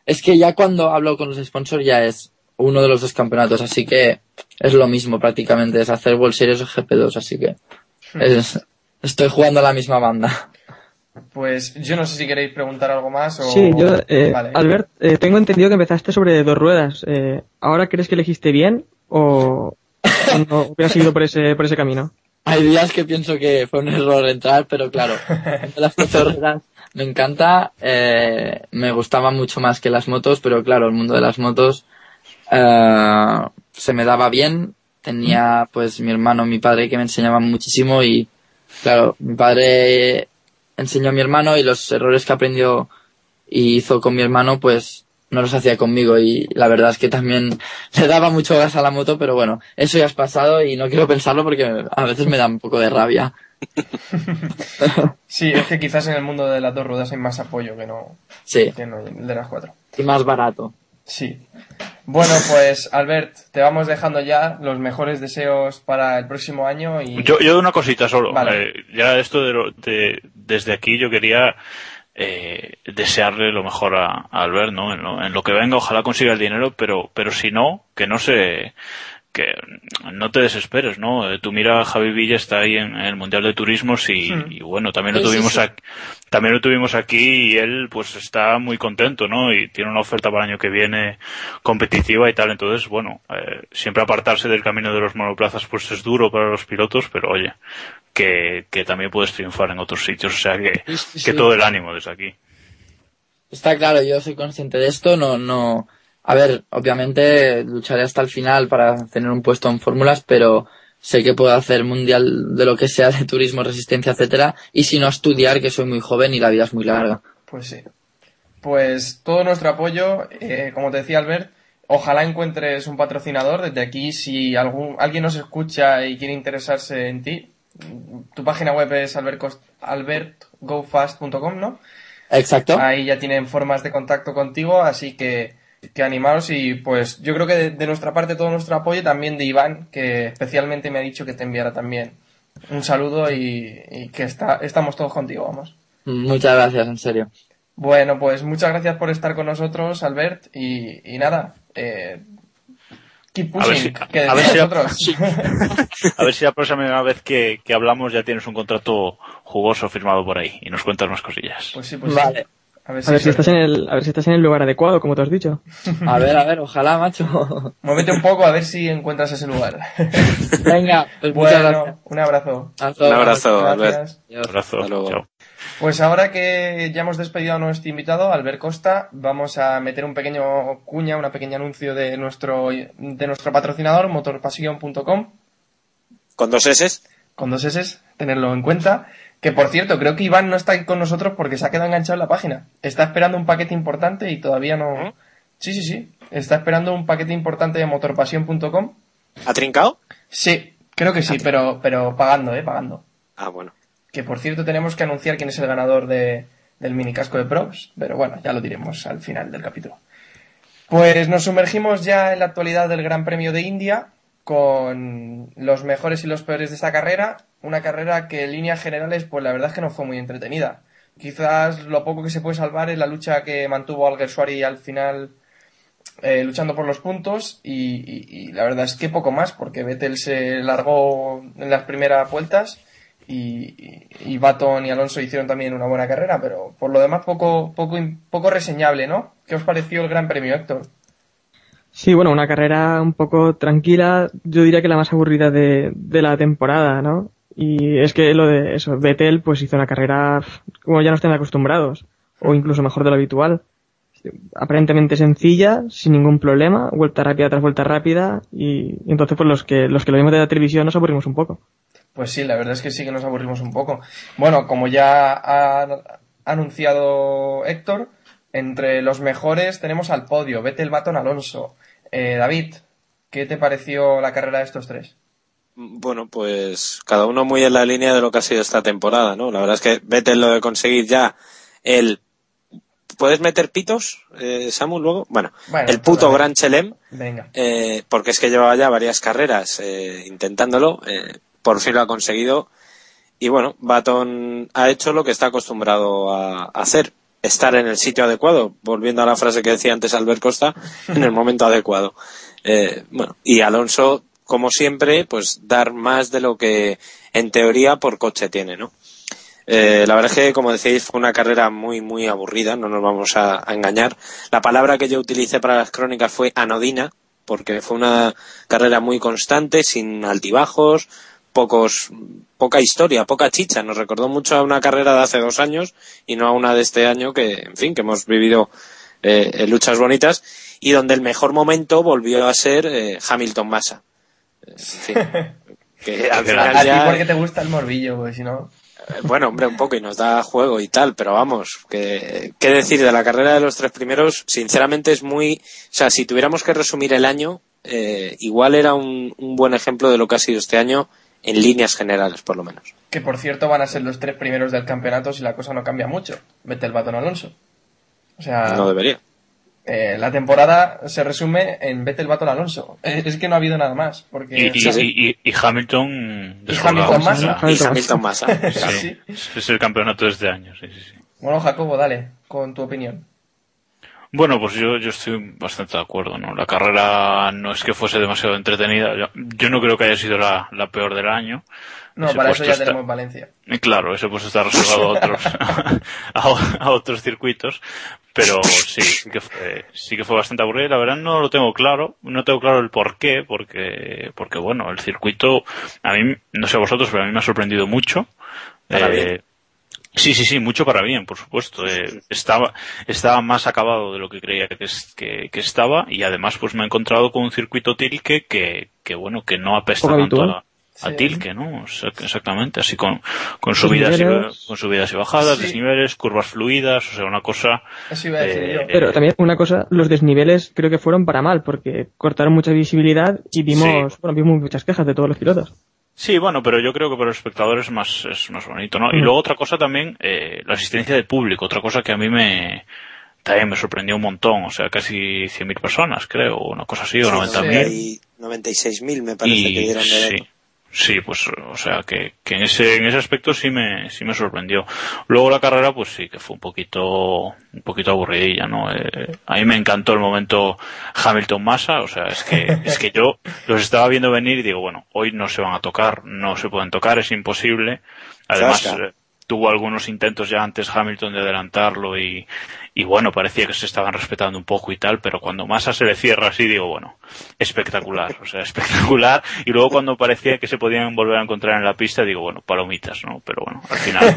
es que ya cuando hablo con los sponsors ya es uno de los dos campeonatos, así que es lo mismo prácticamente, es hacer World Series o GP2, así que es- estoy jugando a la misma banda. Pues yo no sé si queréis preguntar algo más o... Sí, yo, eh, Vale. Albert, eh, tengo entendido que empezaste sobre dos ruedas. Eh, ¿Ahora crees que elegiste bien o o no hubieras seguido por ese, por ese camino? Hay días que pienso que fue un error entrar, pero claro, las cuatro ruedas me encanta, eh, me gustaba mucho más que las motos, pero claro, el mundo de las motos eh, se me daba bien. Tenía pues mi hermano, mi padre que me enseñaban muchísimo y claro, mi padre enseñó a mi hermano y los errores que aprendió y hizo con mi hermano pues no los hacía conmigo y la verdad es que también le daba mucho gas a la moto, pero bueno, eso ya es pasado y no quiero pensarlo porque a veces me da un poco de rabia. Sí, es que quizás en el mundo de las dos ruedas hay más apoyo que no, Sí, que no el de las cuatro. y más barato. Sí. Bueno, pues Albert, te vamos dejando ya los mejores deseos para el próximo año y... Yo, yo una cosita solo. Vale. Eh, ya esto de, lo- de- desde aquí yo quería eh, desearle lo mejor a, a Albert, ¿no? En lo, en lo que venga, ojalá consiga el dinero, pero, pero si no, que no se, que no te desesperes, ¿no? Eh, Tú mira, Javi Villa está ahí en, el Mundial de Turismos y, Hmm. y bueno, también lo Sí, sí, tuvimos sí. aquí, también lo tuvimos aquí y él pues está muy contento, ¿no? Y tiene una oferta para el año que viene competitiva y tal, entonces bueno, eh, siempre apartarse del camino de los monoplazas pues es duro para los pilotos, pero oye, que, que también puedes triunfar en otros sitios, o sea que, Sí, sí, que sí. todo el ánimo desde aquí. Está claro, yo soy consciente de esto, no, no, a ver, obviamente lucharé hasta el final para tener un puesto en fórmulas, pero sé que puedo hacer mundial de lo que sea de turismo, resistencia, etcétera, y si no estudiar, que soy muy joven y la vida es muy larga. Pues sí. Pues todo nuestro apoyo, eh, como te decía Albert, ojalá encuentres un patrocinador. Desde aquí, si algún, alguien nos escucha y quiere interesarse en ti, tu página web es albertgofast.com, ¿no? Exacto. Ahí ya tienen formas de contacto contigo, así que, que animaros y pues yo creo que de, de nuestra parte todo nuestro apoyo, también de Iván, que especialmente me ha dicho que te enviara también un saludo y, y que está, estamos todos contigo, vamos. Muchas gracias, en serio. Bueno, pues muchas gracias por estar con nosotros, Albert, y, y nada, eh, keep A ver pushing, si- que a ver si- nosotros. A ver si la próxima vez que, que hablamos ya tienes un contrato jugoso firmado por ahí y nos cuentas más cosillas. Pues sí, pues Vale. sí. A ver A ver si estás en el, a ver si estás en el lugar adecuado, como te has dicho. A ver, a ver, ojalá, macho. Muévete un poco a ver si encuentras ese lugar. Venga, pues muchas bueno, gracias. un abrazo. Un abrazo, Albert. Adiós. Abrazo. Hasta luego. Chao. Pues ahora que ya hemos despedido a nuestro invitado, Albert Costa, vamos a meter un pequeño cuña, una pequeño anuncio de nuestro, de nuestro patrocinador, motorpasión.com, Con dos S. con dos S, tenerlo en cuenta. Que por cierto, creo que Iván no está aquí con nosotros porque se ha quedado enganchado en la página. Está esperando un paquete importante y todavía no. Sí, sí, sí. Está esperando un paquete importante de motorpasión.com. ¿Ha trincado? Sí, creo que sí, pero, pero pagando, eh, pagando. Ah, bueno. Que por cierto tenemos que anunciar quién es el ganador de, del mini casco de Props, pero bueno, ya lo diremos al final del capítulo. Pues nos sumergimos ya en la actualidad del Gran Premio de India con los mejores y los peores de esta carrera. Una carrera que en líneas generales, pues la verdad es que no fue muy entretenida. Quizás lo poco que se puede salvar es la lucha que mantuvo Alguersuari al final eh, luchando por los puntos y, la verdad es que poco más porque Vettel se largó en las primeras vueltas y, y, y Baton y Alonso hicieron también una buena carrera, pero por lo demás poco, poco, poco reseñable, ¿no? ¿Qué os pareció el Gran Premio, Héctor? Sí, bueno, una carrera un poco tranquila, yo diría que la más aburrida de, de la temporada, ¿no? Y es que lo de eso, Vettel pues hizo una carrera como ya nos estén acostumbrados, o incluso mejor de lo habitual. Aparentemente sencilla, sin ningún problema, vuelta rápida tras vuelta rápida, y, y entonces pues los que, los que lo vimos de la televisión nos aburrimos un poco. Pues sí, la verdad es que sí que nos aburrimos un poco. Bueno, como ya ha anunciado Héctor, entre los mejores tenemos al podio, Vettel, Baton, Alonso. Eh, David, ¿qué te pareció la carrera de estos tres? Bueno, pues cada uno muy en la línea de lo que ha sido esta temporada, ¿no? La verdad es que Vettel lo de conseguir ya el... ¿Puedes meter pitos, eh, Samu, luego? Bueno, Bueno, el puto Gran Chelem, Venga. eh, porque es que llevaba ya varias carreras eh, intentándolo, eh, por fin lo ha conseguido. Y bueno, Baton ha hecho lo que está acostumbrado a hacer, estar en el sitio adecuado, volviendo a la frase que decía antes Albert Costa, en el momento adecuado. Eh, bueno, y Alonso, como siempre, pues dar más de lo que en teoría por coche tiene, ¿no? Eh, la verdad es que, como decíais, fue una carrera muy, muy aburrida, no nos vamos a, a engañar. La palabra que yo utilicé para las crónicas fue anodina, porque fue una carrera muy constante, sin altibajos, pocos, poca historia, poca chicha. Nos recordó mucho a una carrera de hace dos años y no a una de este año que, en fin, que hemos vivido eh, en luchas bonitas y donde el mejor momento volvió a ser eh, Hamilton Massa. Eh, en fin, que al final A ti ya- porque te gusta el morbillo, pues si no... eh, Bueno, hombre, un poco y nos da juego y tal, pero vamos, que, qué decir de la carrera de los tres primeros, sinceramente es muy, o sea, si tuviéramos que resumir el año, eh, igual era un, un buen ejemplo de lo que ha sido este año en líneas generales, por lo menos. Que por cierto van a ser los tres primeros del campeonato si la cosa no cambia mucho. Vete el batón Alonso. O sea, No debería. eh, la temporada se resume en Vete el batón Alonso. Eh, es que no ha habido nada más. Porque Y, y, Sí, sí. y- y- y Hamilton Y. Hamilton Massa. Y Hamilton Massa. Sí, es el campeonato de este año, sí, sí, sí. Bueno, Jacobo, dale, con tu opinión. Bueno, pues yo, yo estoy bastante de acuerdo, ¿no? La carrera no es que fuese demasiado entretenida. Yo, yo no creo que haya sido la, la peor del año. No, Ese para eso puesto ya está- tenemos Valencia. Y Claro, ese pues está reservado a otros, a, a otros circuitos, pero sí, sí que fue, sí que fue bastante aburrido. La verdad no lo tengo claro, no tengo claro el por qué, porque, porque bueno, el circuito, a mí, no sé a vosotros, pero a mí me ha sorprendido mucho. Eh. Sí, sí, sí, mucho para bien, por supuesto. Eh, estaba, estaba más acabado de lo que creía que, es- que, que estaba y además pues me he encontrado con un circuito tilque que, que bueno, que no apesta Poco tanto habitual. a, a Sí. Tilke, ¿no? Exac- Exactamente, así con, con subidas y, con subidas y bajadas, Sí. desniveles, curvas fluidas, o sea, una cosa Eso iba a decir Eh, yo. Pero también una cosa, los desniveles creo que fueron para mal, porque cortaron mucha visibilidad y vimos, Sí. bueno, vimos muchas quejas de todos los pilotos. Sí, bueno, pero yo creo que para los espectadores es más, es más bonito, ¿no? Y Mm. luego otra cosa también, eh, la asistencia de público, otra cosa que a mí me, también me sorprendió un montón, o sea, casi 100.000 personas, creo, o una cosa así, o Sí, 90.000. y 96.000 me parece Y que dieron de sí. Sí, pues, o sea, que, que en ese, en ese aspecto sí me, sí me sorprendió. Luego la carrera, pues sí, que fue un poquito, un poquito aburridilla, ¿no? Eh, a mí me encantó el momento Hamilton-Massa, o sea, es que, es que yo los estaba viendo venir y digo, bueno, hoy no se van a tocar, no se pueden tocar, es imposible. Además, eh, tuvo algunos intentos ya antes Hamilton de adelantarlo y, y bueno, parecía que se estaban respetando un poco y tal, pero cuando Massa se le cierra así, digo, bueno, espectacular, o sea, espectacular. Y luego cuando parecía que se podían volver a encontrar en la pista, digo, bueno, palomitas, ¿no? Pero bueno, al final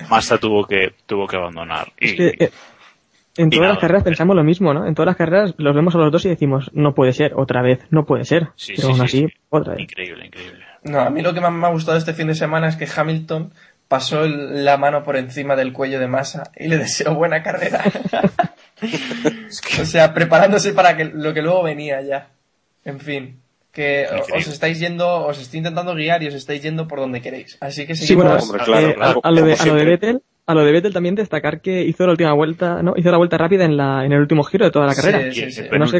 Massa tuvo que, tuvo que abandonar. Y, Es que, eh, en y todas nada. las carreras pensamos lo mismo, ¿no? En todas las carreras los vemos a los dos y decimos, no puede ser, otra vez, no puede ser. Sí, Pero sí, aún sí, así, sí. otra vez. increíble, increíble. No, a mí lo que más me ha gustado este fin de semana es que Hamilton pasó el- la mano por encima del cuello de Massa y le deseó buena carrera. o sea, preparándose para que, lo que luego venía ya. En fin, que os estáis yendo, os estoy intentando guiar y os estáis yendo por donde queréis. Así que Sí, seguimos. bueno, Hombre, claro, eh, claro, a, a lo de, a lo de. Vettel, a lo de Vettel también destacar que hizo la última vuelta, ¿no? Hizo la vuelta rápida en la, en el último giro de toda la carrera. sí, sí. No sé.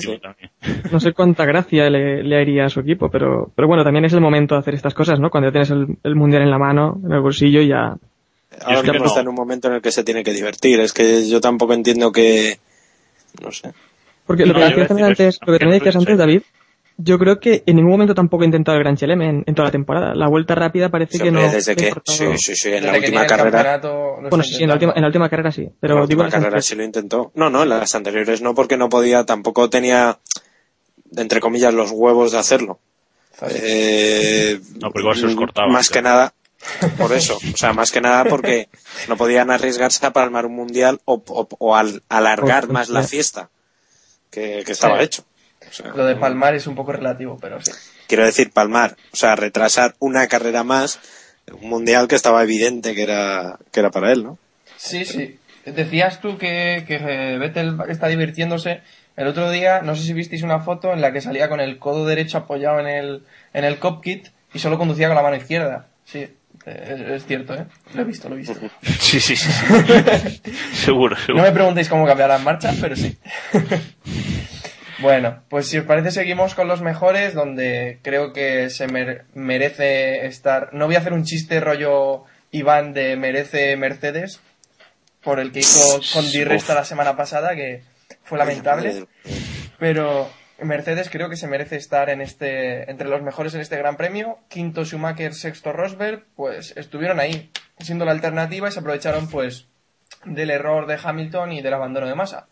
No sé cuánta gracia le, le haría a su equipo, pero, pero bueno, también es el momento de hacer estas cosas, ¿no? Cuando ya tienes el, el mundial en la mano, en el bolsillo y ya. Ahora mismo no. está en un momento en el que se tiene que divertir. Es que yo tampoco entiendo que... No sé. Porque lo No, que decías antes, lo que antes. David, yo creo que en ningún momento tampoco he intentado el Gran Chelem en, en toda la temporada. La vuelta rápida parece que no. desde que... Sí, sí, sí, en Desde la última carrera... Bueno, sí, sí, en la, última, en la última carrera sí. Pero en la última carrera sí lo intentó. No, no, en las anteriores no, porque no podía, tampoco tenía, entre comillas, los huevos de hacerlo. Eh, No, pero igual se los cortaba, Más que nada, por eso. O sea, más que nada porque no podían arriesgarse a palmar un mundial o, o- o al- alargar más la fiesta que, que estaba Sí. hecho. O sea, Lo de Palmar es un poco relativo, pero sí. Quiero decir, palmar, o sea, retrasar una carrera más, un mundial que estaba evidente que era, que era para él, ¿no? Sí, sí. Decías tú que, que eh, Vettel está divirtiéndose. El otro día, no sé si visteis una foto en la que salía con el codo derecho apoyado en el, en el cockpit y solo conducía con la mano izquierda. Sí, es, es cierto, ¿eh? Lo he visto, lo he visto. Sí, sí, sí. seguro, No seguro. me preguntéis cómo cambiar las marchas, pero sí. bueno, pues si os parece seguimos con los mejores, donde creo que se mer- merece estar... No voy a hacer un chiste rollo Iván de merece Mercedes, por el que hizo con Di Resta la semana pasada, que fue lamentable. Pero Mercedes creo que se merece estar en este, entre los mejores en este Gran Premio. Quinto Schumacher, sexto Rosberg, pues estuvieron ahí, siendo la alternativa y se aprovecharon pues del error de Hamilton y del abandono de Massa.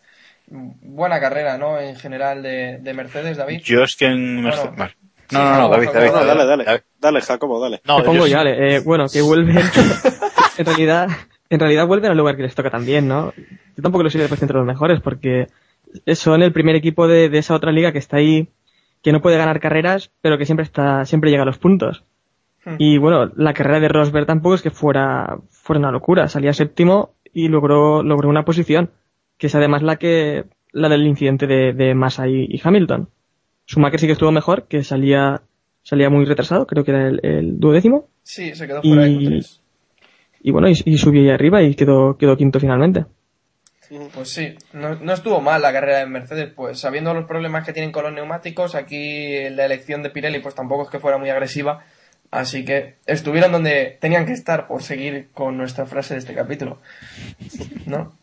Buena carrera, ¿no? En general de, de Mercedes, David. Yo es que en Bueno. Mercedes... vale. No, no, no, David, David. Dale, dale, dale, Jacobo, dale. No, Te pongo yo. Ale. Eh, bueno, que vuelven. en realidad, en realidad vuelven al lugar que les toca también, ¿no? Yo tampoco los he puesto entre los mejores porque son el primer equipo de, de esa otra liga que está ahí, que no puede ganar carreras, pero que siempre está, siempre llega a los puntos. Hmm. Y bueno, la carrera de Rosberg tampoco es que fuera, fuera una locura. Salía séptimo y logró, logró una posición, que es además la que, la del incidente de, de Massa y, y Hamilton. Schumacher sí que estuvo mejor, que salía, salía muy retrasado, creo que era el, el duodécimo. Sí, se quedó fuera de Y, Q3. y bueno, y, y subió ahí arriba y quedó, quedó quinto finalmente. Pues sí, no, no estuvo mal la carrera de Mercedes, pues sabiendo los problemas que tienen con los neumáticos, aquí la elección de Pirelli pues tampoco es que fuera muy agresiva, así que estuvieron donde tenían que estar por seguir con nuestra frase de este capítulo, ¿no?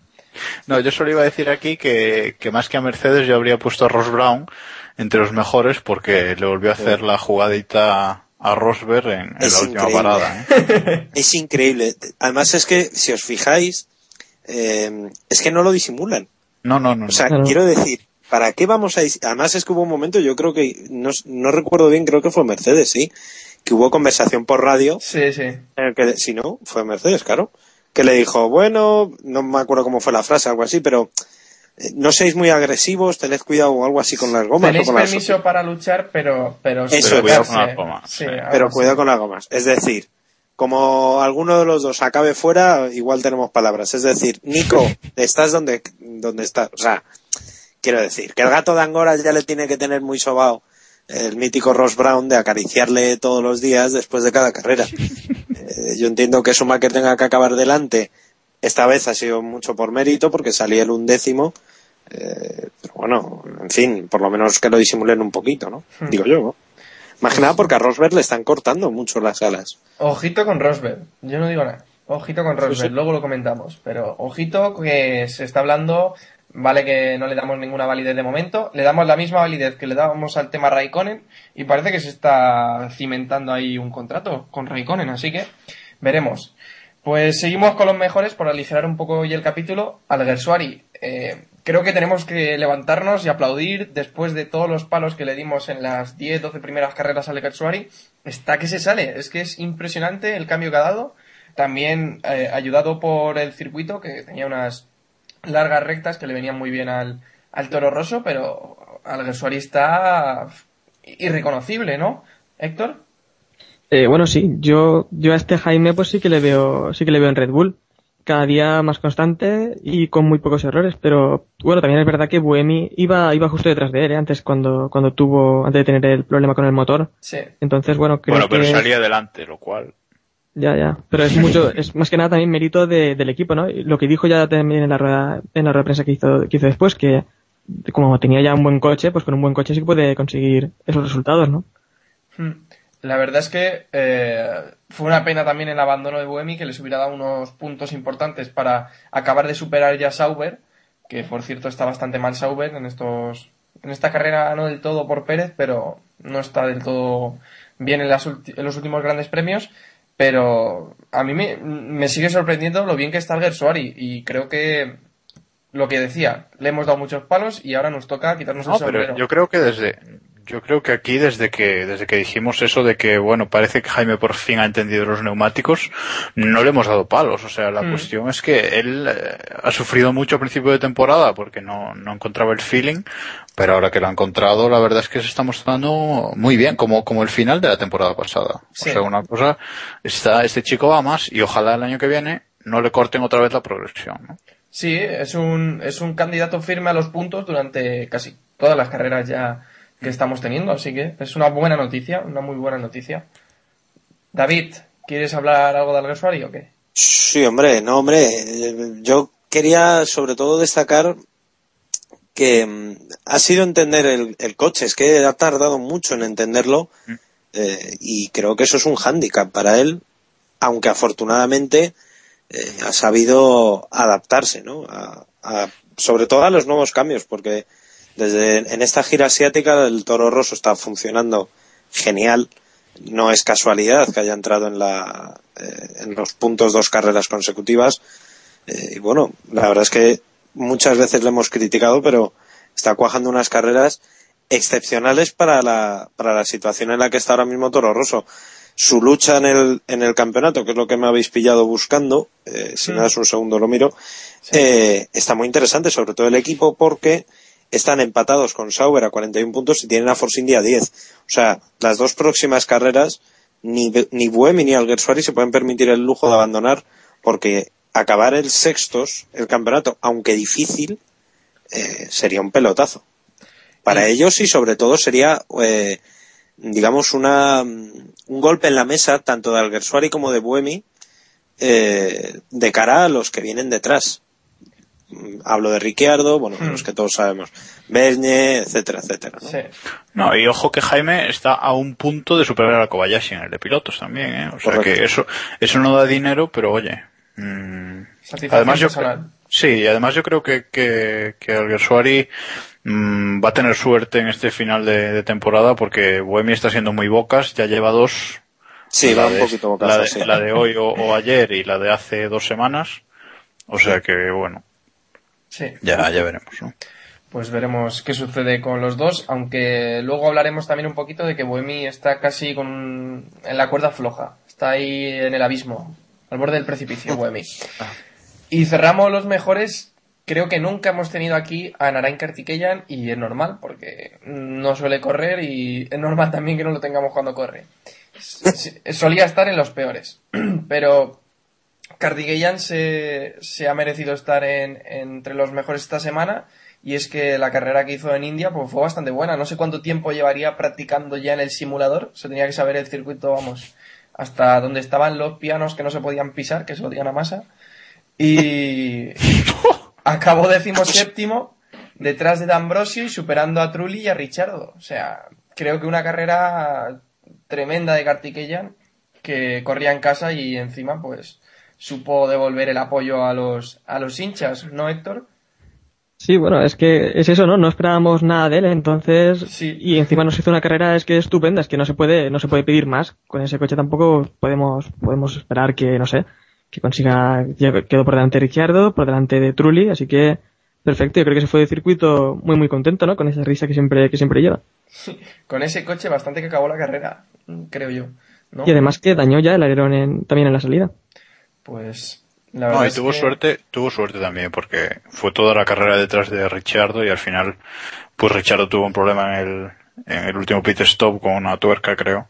No, yo solo iba a decir aquí que, que más que a Mercedes yo habría puesto a Ross Brown entre los mejores porque le volvió a hacer la jugadita a Rosberg en, en Es la última increíble. parada. ¿eh? Es increíble. Además es que, si os fijáis, eh, es que no lo disimulan. No, no, no. O sea, quiero decir, ¿para qué vamos a... Además es que hubo un momento, yo creo que, no, no recuerdo bien, creo que fue Mercedes, sí, que hubo conversación por radio, Sí, sí. en el que, si no, fue Mercedes, claro, que le dijo, bueno, no me acuerdo cómo fue la frase, algo así, pero eh, no seáis muy agresivos, tened cuidado o algo así con las gomas. Tenéis o con las- permiso para luchar, pero, pero Eso, cuidado con las gomas, Sí, sí. algo pero cuidado con las gomas. Es decir, como alguno de los dos acabe fuera, igual tenemos palabras. Es decir, Nico, estás donde, donde estás. O sea, quiero decir, que el gato de Angora ya le tiene que tener muy sobao el mítico Ross Brown de acariciarle todos los días después de cada carrera. Eh, yo entiendo que Schumacher tenga que acabar delante. Esta vez ha sido mucho por mérito porque salía el undécimo. Eh, pero bueno, en fin, por lo menos que lo disimulen un poquito, ¿no? Hmm. Digo yo, ¿no? Más que nada porque a Rosberg le están cortando mucho las alas. Ojito con Rosberg, yo no digo nada. Ojito con Rosberg, luego lo comentamos. Pero ojito que se está hablando, vale que no le damos ninguna validez de momento, le damos la misma validez que le dábamos al tema Raikkonen y parece que se está cimentando ahí un contrato con Raikkonen, así que veremos. Pues seguimos con los mejores por aligerar un poco hoy el capítulo. Alguersuari, eh, creo que tenemos que levantarnos y aplaudir después de todos los palos que le dimos en las 10, 12 primeras carreras a Alguersuari. Está que se sale, es que es impresionante el cambio que ha dado. También eh, ayudado por el circuito, que tenía unas largas rectas que le venían muy bien al, al Toro Rosso, pero Alguersuari está irreconocible, ¿no? Héctor. Eh, bueno, sí, yo, yo a este Jaime pues sí que le veo, sí que le veo en Red Bull. Cada día más constante y con muy pocos errores, pero bueno, también es verdad que Buemi iba, iba justo detrás de él, ¿eh? antes cuando, cuando tuvo, antes de tener el problema con el motor. Sí. Entonces, bueno, creo Bueno, pero que... salía adelante, lo cual. Ya, ya. Pero es mucho, es más que nada también mérito de- del equipo, ¿no? Lo que dijo ya también en la rueda, en la rueda de prensa que hizo, que hizo después, que como tenía ya un buen coche, pues con un buen coche sí puede conseguir esos resultados, ¿no? Hmm. La verdad es que eh, fue una pena también el abandono de Buemi, que les hubiera dado unos puntos importantes para acabar de superar ya Sauber, que por cierto está bastante mal Sauber en estos en esta carrera no del todo por Pérez, pero no está del todo bien en, las en los últimos grandes premios. Pero a mí me, me sigue sorprendiendo lo bien que está el Gersuari y creo que lo que decía, le hemos dado muchos palos y ahora nos toca quitarnos el sombrero. pero yo creo que desde, yo creo que aquí desde que, desde que dijimos eso de que, bueno, parece que Jaime por fin ha entendido los neumáticos, no le hemos dado palos. O sea, la Hmm. cuestión es que él eh, ha sufrido mucho a principio de temporada porque no, no encontraba el feeling, pero ahora que lo ha encontrado, la verdad es que se está mostrando muy bien, como, como el final de la temporada pasada. Sí. O sea, una cosa, está, este chico va más y ojalá el año que viene no le corten otra vez la progresión, ¿no? Sí, es un, es un candidato firme a los puntos durante casi todas las carreras ya que estamos teniendo, así que es una buena noticia, una muy buena noticia. David, ¿quieres hablar algo de Alguersuari o qué? Sí, hombre, no, hombre. eh, Yo quería sobre todo destacar que mm, ha sido entender el, el coche, es que ha tardado mucho en entenderlo eh, y creo que eso es un hándicap para él, aunque afortunadamente eh, ha sabido adaptarse, ¿no? A- a- sobre todo a los nuevos cambios, porque desde en esta gira asiática el Toro Rosso está funcionando genial. No es casualidad que haya entrado en la eh, en los puntos dos carreras consecutivas. Eh, y bueno, la verdad es que muchas veces le hemos criticado, pero está cuajando unas carreras excepcionales para la, para la situación en la que está ahora mismo Toro Rosso. Su lucha en el, en el campeonato, que es lo que me habéis pillado buscando, eh, si Mm. me das un segundo lo miro, eh, está muy interesante, sobre todo el equipo, porque están empatados con Sauber a 41 puntos y tienen a Force India a 10. O sea, las dos próximas carreras, ni, ni Buemi ni Alguersuari se pueden permitir el lujo de abandonar, porque acabar el sextos, el campeonato, aunque difícil, eh, sería un pelotazo. Para ellos y sobre todo sería, eh, digamos, una, un golpe en la mesa, tanto de Alguersuari como de Buemi, eh, de cara a los que vienen detrás. Mm, Hablo de Ricciardo, bueno, Hmm. los que todos sabemos, Bernie, etcétera, etcétera. ¿no? Sí. No, y ojo que Jaime está a un punto de superar a Kobayashi en el de pilotos también, ¿eh? O sea Correcto. que eso, eso no da dinero, pero oye. mm, Satisfacción además yo personal. sí, y además yo creo que, que, que Alguersuari mm, va a tener suerte en este final de, de temporada porque Buemi está siendo muy bocas, ya lleva dos. Sí, la va un de- poquito la bocazo, de, sí. la de hoy o, o ayer y la de hace dos semanas. O sea que bueno, Sí. ya, ya veremos, ¿no? Pues veremos qué sucede con los dos, aunque luego hablaremos también un poquito de que Bohemi está casi con en la cuerda floja, está ahí en el abismo, al borde del precipicio Bohemi. Y cerramos los mejores creo que nunca hemos tenido aquí a Narain Kartikeyan y es normal porque no suele correr y es normal también que no lo tengamos cuando corre. Solía estar en los peores, pero Kartikeyan se, se ha merecido estar en, entre los mejores esta semana y es que la carrera que hizo en India pues fue bastante buena. No sé cuánto tiempo llevaría practicando ya en el simulador, se tenía que saber el circuito, vamos, hasta donde estaban los pianos que no se podían pisar, que se lo digan a masa. Y acabó decimoséptimo detrás de D'Ambrosio y superando a Trulli y a Richardo. O sea, creo que una carrera tremenda de Kartikeyan que corría en casa y encima pues supo devolver el apoyo a los a los hinchas, ¿no, Héctor? Sí, bueno, es que es eso, ¿no? No esperábamos nada de él, entonces, Sí. y encima nos hizo una carrera es que estupenda, es que no se puede, no se puede pedir más. Con ese coche tampoco podemos, podemos esperar que, no sé, que consiga, quedó por delante de Ricciardo, por delante de Trulli, así que perfecto, yo creo que se fue de circuito muy muy contento, ¿no? Con esa risa que siempre, que siempre lleva. Con ese coche bastante que acabó la carrera, creo yo. ¿no? Y además que dañó ya el alerón en- también en la salida. Pues la verdad No, y es tuvo que- suerte, tuvo suerte también, porque fue toda la carrera detrás de Richardo y al final, pues Richardo tuvo un problema en el, en el último pit stop con una tuerca, creo.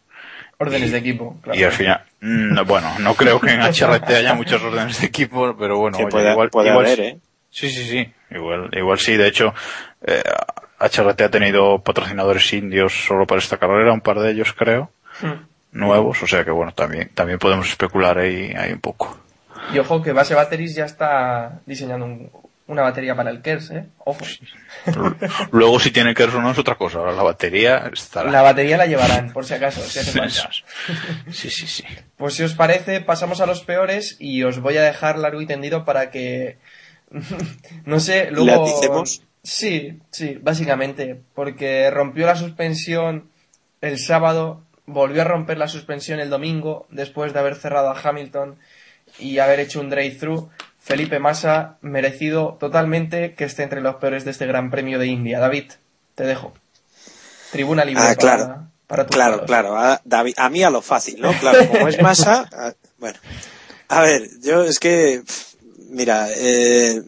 órdenes de equipo, claro. Y al final, mm, no, bueno, no creo que en HRT haya muchas órdenes de equipo, pero bueno, oye, puede, igual, puede igual haber, sí. ¿eh? Sí, sí, sí, igual, igual sí. De hecho, eh, HRT ha tenido patrocinadores indios solo para esta carrera, un par de ellos creo, Hmm. nuevos, o sea que bueno, también, también podemos especular ahí, ahí un poco. Y ojo que Base Batteries ya está diseñando un- una batería para el KERS, ¿eh? Ojo. Luego si tiene que resonar es otra cosa, ahora la batería estará. La batería la llevarán, por si acaso, si hace falta. Sí, sí, sí. Pues si os parece, pasamos a los peores y os voy a dejar largo y tendido para que... no sé, luego... ¿Le aticemos? Sí, sí, básicamente. Porque rompió la suspensión el sábado, volvió a romper la suspensión el domingo, después de haber cerrado a Hamilton y haber hecho un drive-through. Felipe Massa, merecido totalmente que esté entre los peores de este Gran Premio de India. David, te dejo. Tribuna libre Ah, para, claro. para tus Claro, claro. A, David, a mí a lo fácil, ¿no? Claro, como es masa. a- bueno. A ver, yo es que. Mira, eh,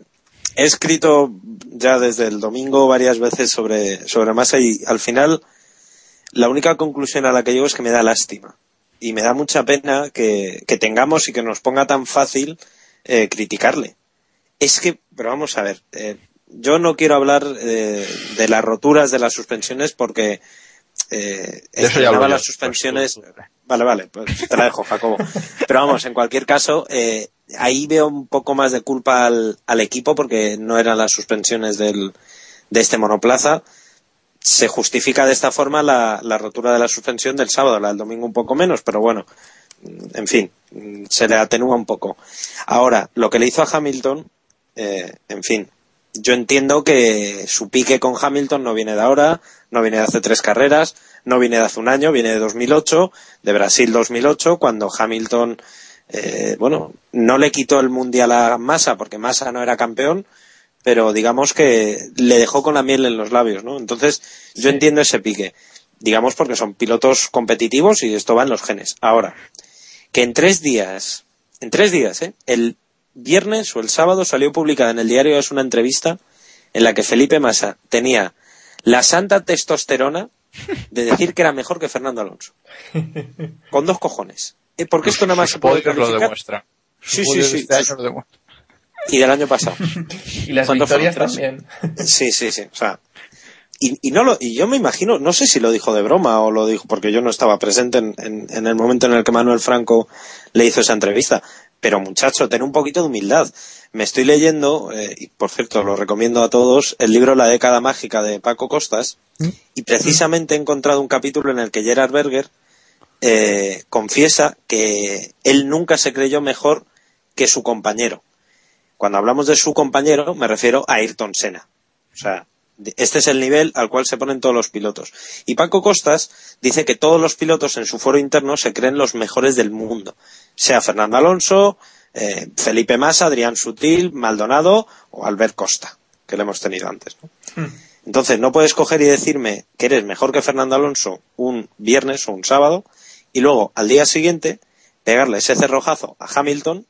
he escrito ya desde el domingo varias veces sobre, sobre masa y al final la única conclusión a la que llego es que me da lástima. Y me da mucha pena que, que tengamos y que nos ponga tan fácil eh, criticarle. Es que, pero vamos a ver, eh, yo no quiero hablar eh, de las roturas de las suspensiones porque eh, estrenaba las suspensiones. Vale, vale, pues te la dejo, Jacobo. Pero vamos, en cualquier caso, eh, ahí veo un poco más de culpa al, al equipo porque no eran las suspensiones del, de este monoplaza. Se justifica de esta forma la, la rotura de la suspensión del sábado, la del domingo un poco menos, pero bueno, mm, en fin, mm, se le atenúa un poco. Ahora, lo que le hizo a Hamilton, eh, en fin, yo entiendo que su pique con Hamilton no viene de ahora, no viene de hace tres carreras, no viene de hace un año, viene de 2008, de Brasil 2008, cuando Hamilton, eh, bueno, no le quitó el mundial a Massa porque Massa no era campeón, pero digamos que le dejó con la miel en los labios, ¿no? Entonces, yo entiendo ese pique, digamos porque son pilotos competitivos y esto va en los genes. Ahora, que en tres días, en tres días, ¿eh? El viernes o el sábado salió publicada en el diario es una entrevista en la que Felipe Massa tenía la santa testosterona de decir que era mejor que Fernando Alonso. Con dos cojones. Eh, Porque esto nada más se puede podios lo. Sus Sí, sí, sí. este lo. Y del año pasado. Y las ¿Cuánto victorias también. Sí, sí, sí. O sea, y, y no lo, y yo me imagino, no sé si lo dijo de broma o lo dijo porque yo no estaba presente en, en- en el momento en el que Manuel Franco le hizo esa entrevista. Pero muchacho, ten un poquito de humildad. Me estoy leyendo, eh, y por cierto lo recomiendo a todos, el libro La década mágica de Paco Costas, y precisamente he encontrado un capítulo en el que Gerard Berger eh, confiesa que él nunca se creyó mejor que su compañero. Cuando hablamos de su compañero, me refiero a Ayrton Senna. O sea, este es el nivel al cual se ponen todos los pilotos. Y Paco Costas dice que todos los pilotos en su foro interno se creen los mejores del mundo. Sea Fernando Alonso, eh, Felipe Massa, Adrián Sutil, Maldonado o Albert Costa, que lo hemos tenido antes. ¿no? Entonces, no puedes coger y decirme que eres mejor que Fernando Alonso un viernes o un sábado y luego al día siguiente pegarle ese cerrojazo a Hamilton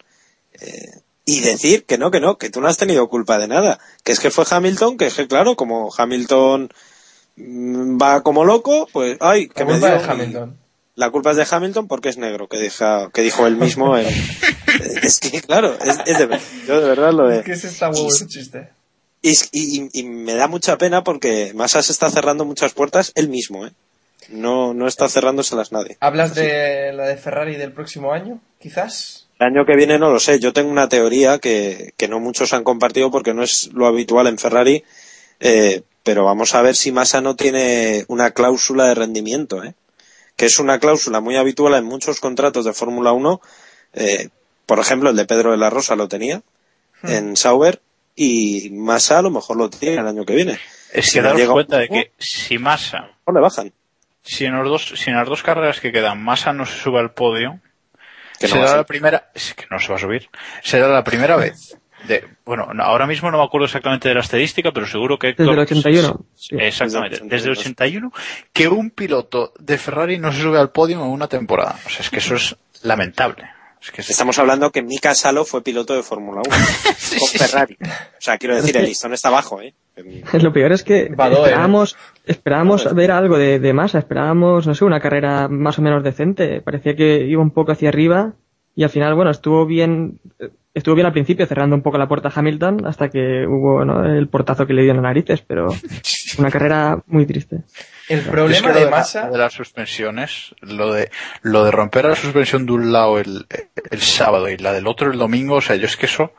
eh, y decir que no, que no, que tú no has tenido culpa de nada. Que es que fue Hamilton, que es que claro, como Hamilton mm, va como loco, pues, ay, que La me culpa dio de y- Hamilton. La culpa es de Hamilton porque es negro, que, deja, que dijo él mismo. en- es que, claro, es, es de verdad. Yo de verdad lo de. Es que ese está ese chiste. Y, y- y me da mucha pena porque Massa se está cerrando muchas puertas él mismo, ¿eh? No, no está cerrándoselas nadie. ¿Hablas de la de Ferrari del próximo año? Quizás. El año que viene no lo sé. Yo tengo una teoría que, que no muchos han compartido porque no es lo habitual en Ferrari, eh, pero vamos a ver si Massa no tiene una cláusula de rendimiento, ¿eh? que es una cláusula muy habitual en muchos contratos de Fórmula 1. eh, por ejemplo, el de Pedro de la Rosa lo tenía en Sauber y Massa a lo mejor lo tiene el año que viene. Es Si que daros un cuenta de que si Massa, no le bajan. si en, los dos, si en las dos carreras que quedan Massa no se sube al podio, Que no será va a la primera, es que no se va a subir, será la primera vez. De, bueno, no, ahora mismo no me acuerdo exactamente de la estadística, pero seguro que Desde el Héctor- 81. sí. Exactamente, Desde el desde el 81 que un piloto de Ferrari no se sube al podio en una temporada. O sea, es que eso es lamentable. Es que es- Estamos hablando que Mika Salo fue piloto de Fórmula 1 con Ferrari. O sea, quiero decir, el listón está abajo, ¿eh? Lo peor es que Badoer. esperábamos, esperábamos ver algo de, de masa, esperábamos, no sé, una carrera más o menos decente. Parecía que iba un poco hacia arriba y al final, bueno, estuvo bien, eh, estuvo bien al principio cerrando un poco la puerta a Hamilton hasta que hubo ¿no? el portazo que le dio en las narices, pero una carrera muy triste. El Es que problema lo de la- Massa. de las suspensiones, lo de, lo de romper la suspensión de un lado el, el sábado y la del otro el domingo, o sea, yo es que eso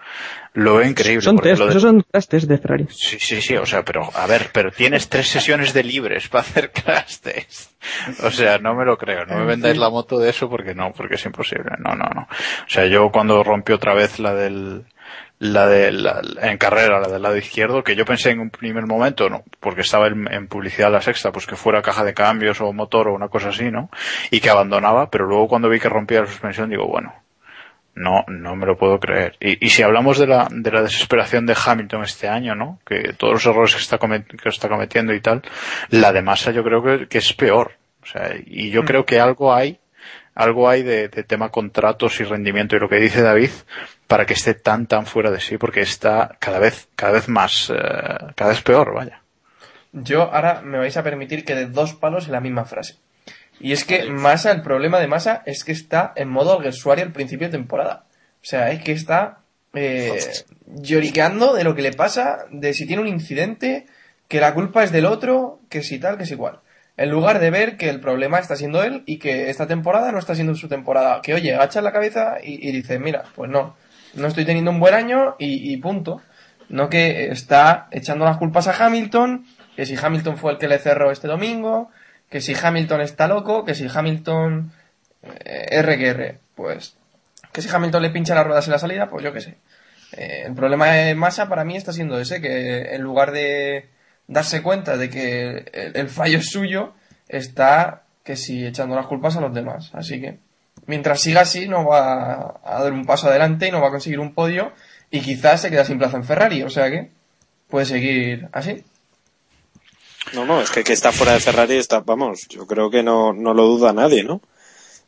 lo veo increíble. Son porque test, lo de- esos son test de Ferrari. Sí, sí, sí, o sea, pero, a ver, pero tienes tres sesiones de libres para hacer crash test. O sea, no me lo creo, no me vendáis la moto de eso porque no, porque es imposible, no, no, no. O sea, yo cuando rompió otra vez la del, la de la, en carrera, la del lado izquierdo, que yo pensé en un primer momento, no, porque estaba en, en publicidad la sexta, pues que fuera caja de cambios o motor o una cosa así, ¿no? Y que abandonaba, pero luego cuando vi que rompía la suspensión digo, bueno, no, no me lo puedo creer. Y, y si hablamos de la, de la desesperación de Hamilton este año, ¿no? Que todos los errores que está, comet- que está cometiendo y tal, la de Massa yo creo que, que es peor. O sea, y yo creo que algo hay, algo hay de, tema contratos y rendimiento y lo que dice David para que esté tan, tan fuera de sí, porque está cada vez, cada vez más, eh, cada vez peor, vaya. Yo ahora me vais a permitir que de dos palos en la misma frase. Y es que Massa, el problema de Massa es que está en modo alguersuario al principio de temporada. O sea, es que está eh, lloriqueando de lo que le pasa, de si tiene un incidente, que la culpa es del otro, que si tal, que si igual. En lugar de ver que el problema está siendo él y que esta temporada no está siendo su temporada. Que oye, agacha la cabeza y, y dice, mira, pues no, no estoy teniendo un buen año y, y punto. No que está echando las culpas a Hamilton, que si Hamilton fue el que le cerró este domingo, que si Hamilton está loco, que si Hamilton eh, R que pues que si Hamilton le pincha las ruedas en la salida, pues yo qué sé. Eh, el problema de Massa para mí está siendo ese, que en lugar de darse cuenta de que el, fallo es suyo, está que si echando las culpas a los demás. Así que mientras siga así no va a dar un paso adelante y no va a conseguir un podio y quizás se queda sin plaza en Ferrari, o sea que puede seguir así. No, no, es que que está fuera de Ferrari está, vamos, yo creo que no, no lo duda nadie, ¿no?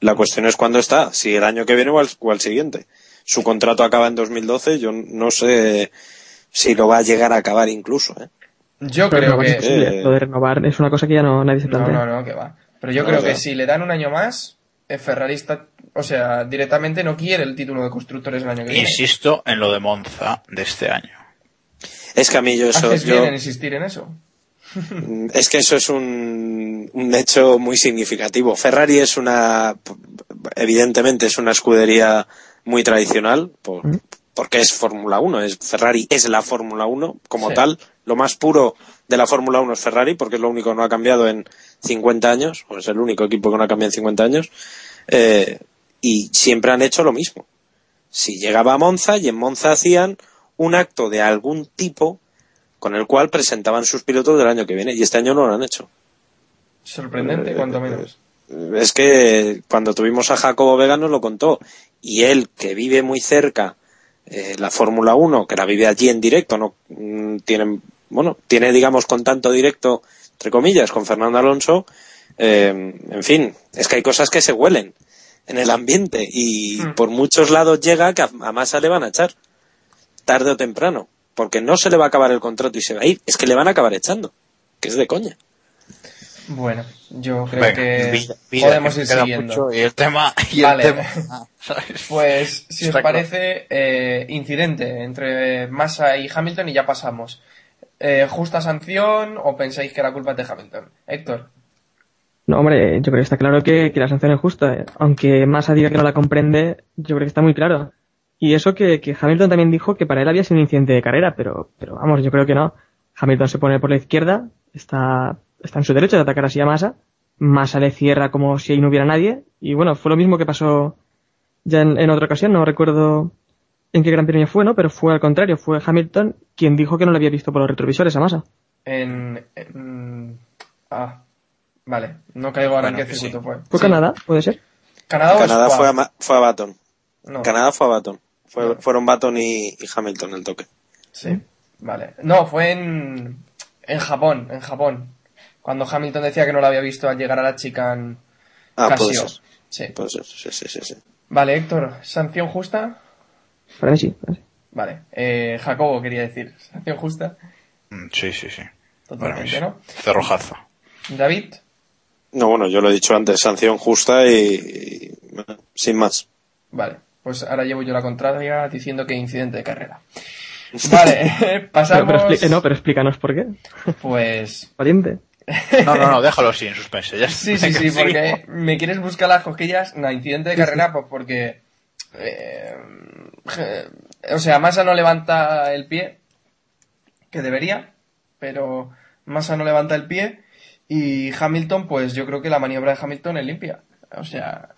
La cuestión es cuándo está, si el año que viene o al, al siguiente. Su contrato acaba en 2012, yo no sé si lo va a llegar a acabar incluso, ¿eh? Yo Pero creo no que... posible. Eh, Lo de renovar es una cosa que ya no nadie se No, plantea. no, no, que va. Pero yo No, creo ya. que si le dan un año más, el Ferrari está, o sea, directamente no quiere el título de constructores el año que viene. Insisto en lo de Monza de este año. Es que a mí yo eso, Haces yo, bien en insistir en eso. es que eso es un, un hecho muy significativo. Ferrari es una, evidentemente es una escudería muy tradicional, por- porque es Fórmula 1, es Ferrari es la Fórmula 1 como Sí. tal. Lo más puro de la Fórmula 1 es Ferrari, porque es lo único que no ha cambiado en 50 años, o es el único equipo que no ha cambiado en 50 años, eh, y siempre han hecho lo mismo. Si llegaba a Monza y en Monza hacían un acto de algún tipo con el cual presentaban sus pilotos del año que viene, y este año no lo han hecho. Sorprendente, Eh, cuanto menos. Es que cuando tuvimos a Jacobo Vega nos lo contó. Y él, que vive muy cerca eh, la Fórmula 1, que la vive allí en directo, no mm, tiene, bueno, tiene, digamos, contacto directo, entre comillas, con Fernando Alonso, eh, en fin, es que hay cosas que se huelen en el ambiente y Hmm. por muchos lados llega que a, a Massa le van a echar. tarde o temprano, porque no se le va a acabar el contrato y se va a ir, es que le van a acabar echando, que es de coña. Bueno, yo creo Venga, que vida- vida, podemos que ir siguiendo. mucho y el tema, y Vale. el tema. Pues, si os claro. parece, eh, incidente entre Massa y Hamilton y ya pasamos. Eh, ¿Justa sanción o pensáis que la culpa es de Hamilton? Héctor. No, hombre, yo creo que está claro que, que la sanción es justa. Aunque Massa diga que no la comprende, yo creo que está muy claro. Y eso que, que Hamilton también dijo que para él había sido un incidente de carrera, pero, pero vamos, yo creo que no. Hamilton se pone por la izquierda, está, está en su derecho de atacar así a Massa. Massa le cierra como si ahí no hubiera nadie. Y bueno, fue lo mismo que pasó ya en, en otra ocasión, no recuerdo en qué gran premio fue, ¿no? Pero fue al contrario, fue Hamilton quien dijo que no lo había visto por los retrovisores a Massa. En, en- Ah, vale. No caigo ahora Bueno, en qué circuito fue. ¿Fue Sí. Canadá? ¿Puede ser? ¿Canadá o Canadá fue a, fue a Baton. No, Canadá fue a Baton. Fue- No. Fueron Baton y, y Hamilton el toque. Sí, vale. No, fue en, en Japón, en Japón. Cuando Hamilton decía que no la había visto al llegar a la chica en Ah, puede ser. Sí. Puede ser, sí, sí, sí, sí. Vale, Héctor, ¿sanción justa? Para mí sí. para mí sí. Vale. Eh, Jacobo quería decir, ¿sanción justa? Mm, Sí, sí, sí. Totalmente, ¿no? Cerrojazo. David, No, bueno, yo lo he dicho antes, sanción justa y, sin más. vale. Pues ahora llevo yo la contraria diciendo que incidente de carrera. Vale, pasamos. pero expli- eh, no, pero explícanos por qué. Pues Valiente. No, no, no, déjalo así en suspense. Ya Sí, sí, sí, porque me quieres buscar las cosquillas. No, incidente de carrera, pues porque. eh, o sea, Massa no levanta el pie, que debería, pero Massa no levanta el pie. Y Hamilton, pues yo creo que la maniobra de Hamilton es limpia. O sea,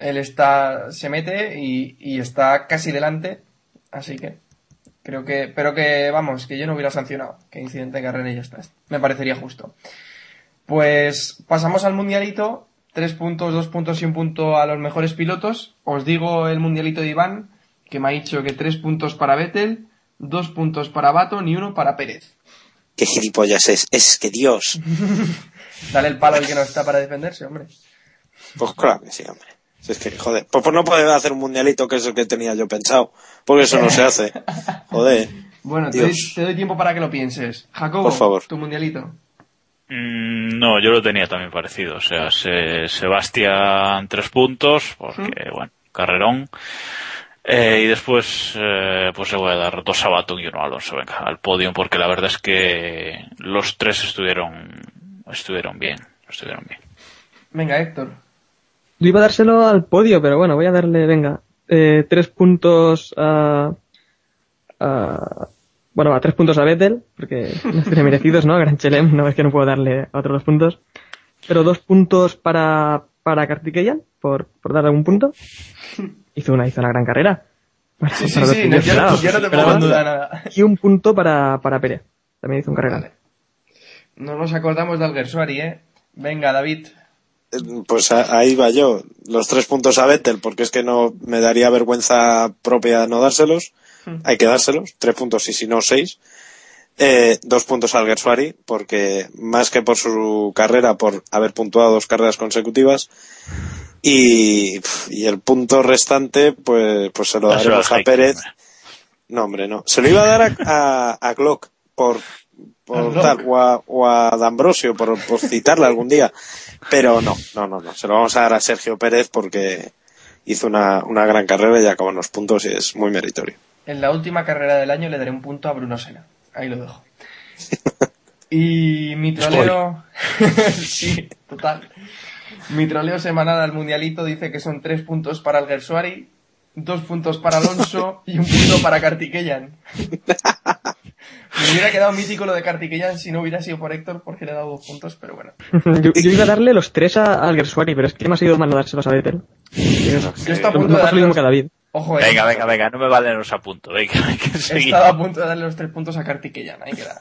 él está, se mete y, y está casi delante, así que creo que, pero que vamos, que yo no hubiera sancionado, que incidente de carrera y ya está. Me parecería justo. Pues pasamos al mundialito. Tres puntos, dos puntos y un punto a los mejores pilotos. Os digo el mundialito de Iván, que me ha dicho que tres puntos para Vettel, dos puntos para Baton y uno para Pérez. Qué gilipollas es. Es que Dios. Dale el palo al que no está para defenderse, hombre. Pues claro que sí, hombre. Si es que, joder. Pues, pues no puede hacer un mundialito que es el que tenía yo pensado. Porque eso no se hace. Joder. Bueno, te doy, Dios. te doy tiempo para que lo pienses. Jacobo, Por favor. tu mundialito. Mm, No, yo lo tenía también parecido. O sea, se, Sebastián tres puntos, porque, bueno, carrerón. Eh, y después, eh, pues le voy a dar dos a Baton y uno a Alonso, venga, al podio, porque la verdad es que los tres estuvieron, estuvieron bien, estuvieron bien. Venga, Héctor. Yo iba a dárselo al podio, pero bueno, voy a darle, venga, eh, tres puntos a, a- bueno, a tres puntos a Vettel, porque no tiene merecidos, ¿no? A Gran Chelem, no es que no puedo darle a otros dos puntos. Pero dos puntos para, para Kartikeyan, por, por darle un punto. Hizo una, hizo una gran carrera. Para- Sí, para no, te duda nada. Y un punto para, para Pérez. También hizo un carrera. Vale. No nos acordamos de Alguersuari, ¿eh? Venga, David. Eh, Pues a- ahí va yo. Los tres puntos a Vettel, porque es que no me daría vergüenza propia no dárselos. Hay que dárselos. Tres puntos y si no, seis. Eh, dos puntos al Gersuari, porque más que por su carrera, por haber puntuado dos carreras consecutivas. Y, el punto restante, pues, pues se lo Dáselo daremos a Pérez. No, hombre, no. Se lo iba a dar a, a, a Glock por, por tal, o a, o a D'Ambrosio por, por citarle algún día. Pero no, no, no, no. Se lo vamos a dar a Sergio Pérez porque hizo una, una gran carrera y acabó en los puntos y es muy meritorio. En la última carrera del año le daré un punto a Bruno Sena. Ahí lo dejo. Y mi troleo... sí, total. Mi troleo semanal al mundialito dice que son tres puntos para el Gersuari, dos puntos para Alonso y un punto para Kartikeyan. Me hubiera quedado mítico lo de Kartikeyan si no hubiera sido por Héctor porque le he dado dos puntos, pero bueno. yo, yo iba a darle los tres a, al Gersuari, pero es que me ha sido mal no dárselos a Vettel. Yo estaba a punto no de pasa lo mismo darle que a David. Ojo, eh. Venga, venga, venga, no me valen los apuntos, venga, hay que He seguir. estado a punto de darle los tres puntos a Kartikeyan, ahí queda.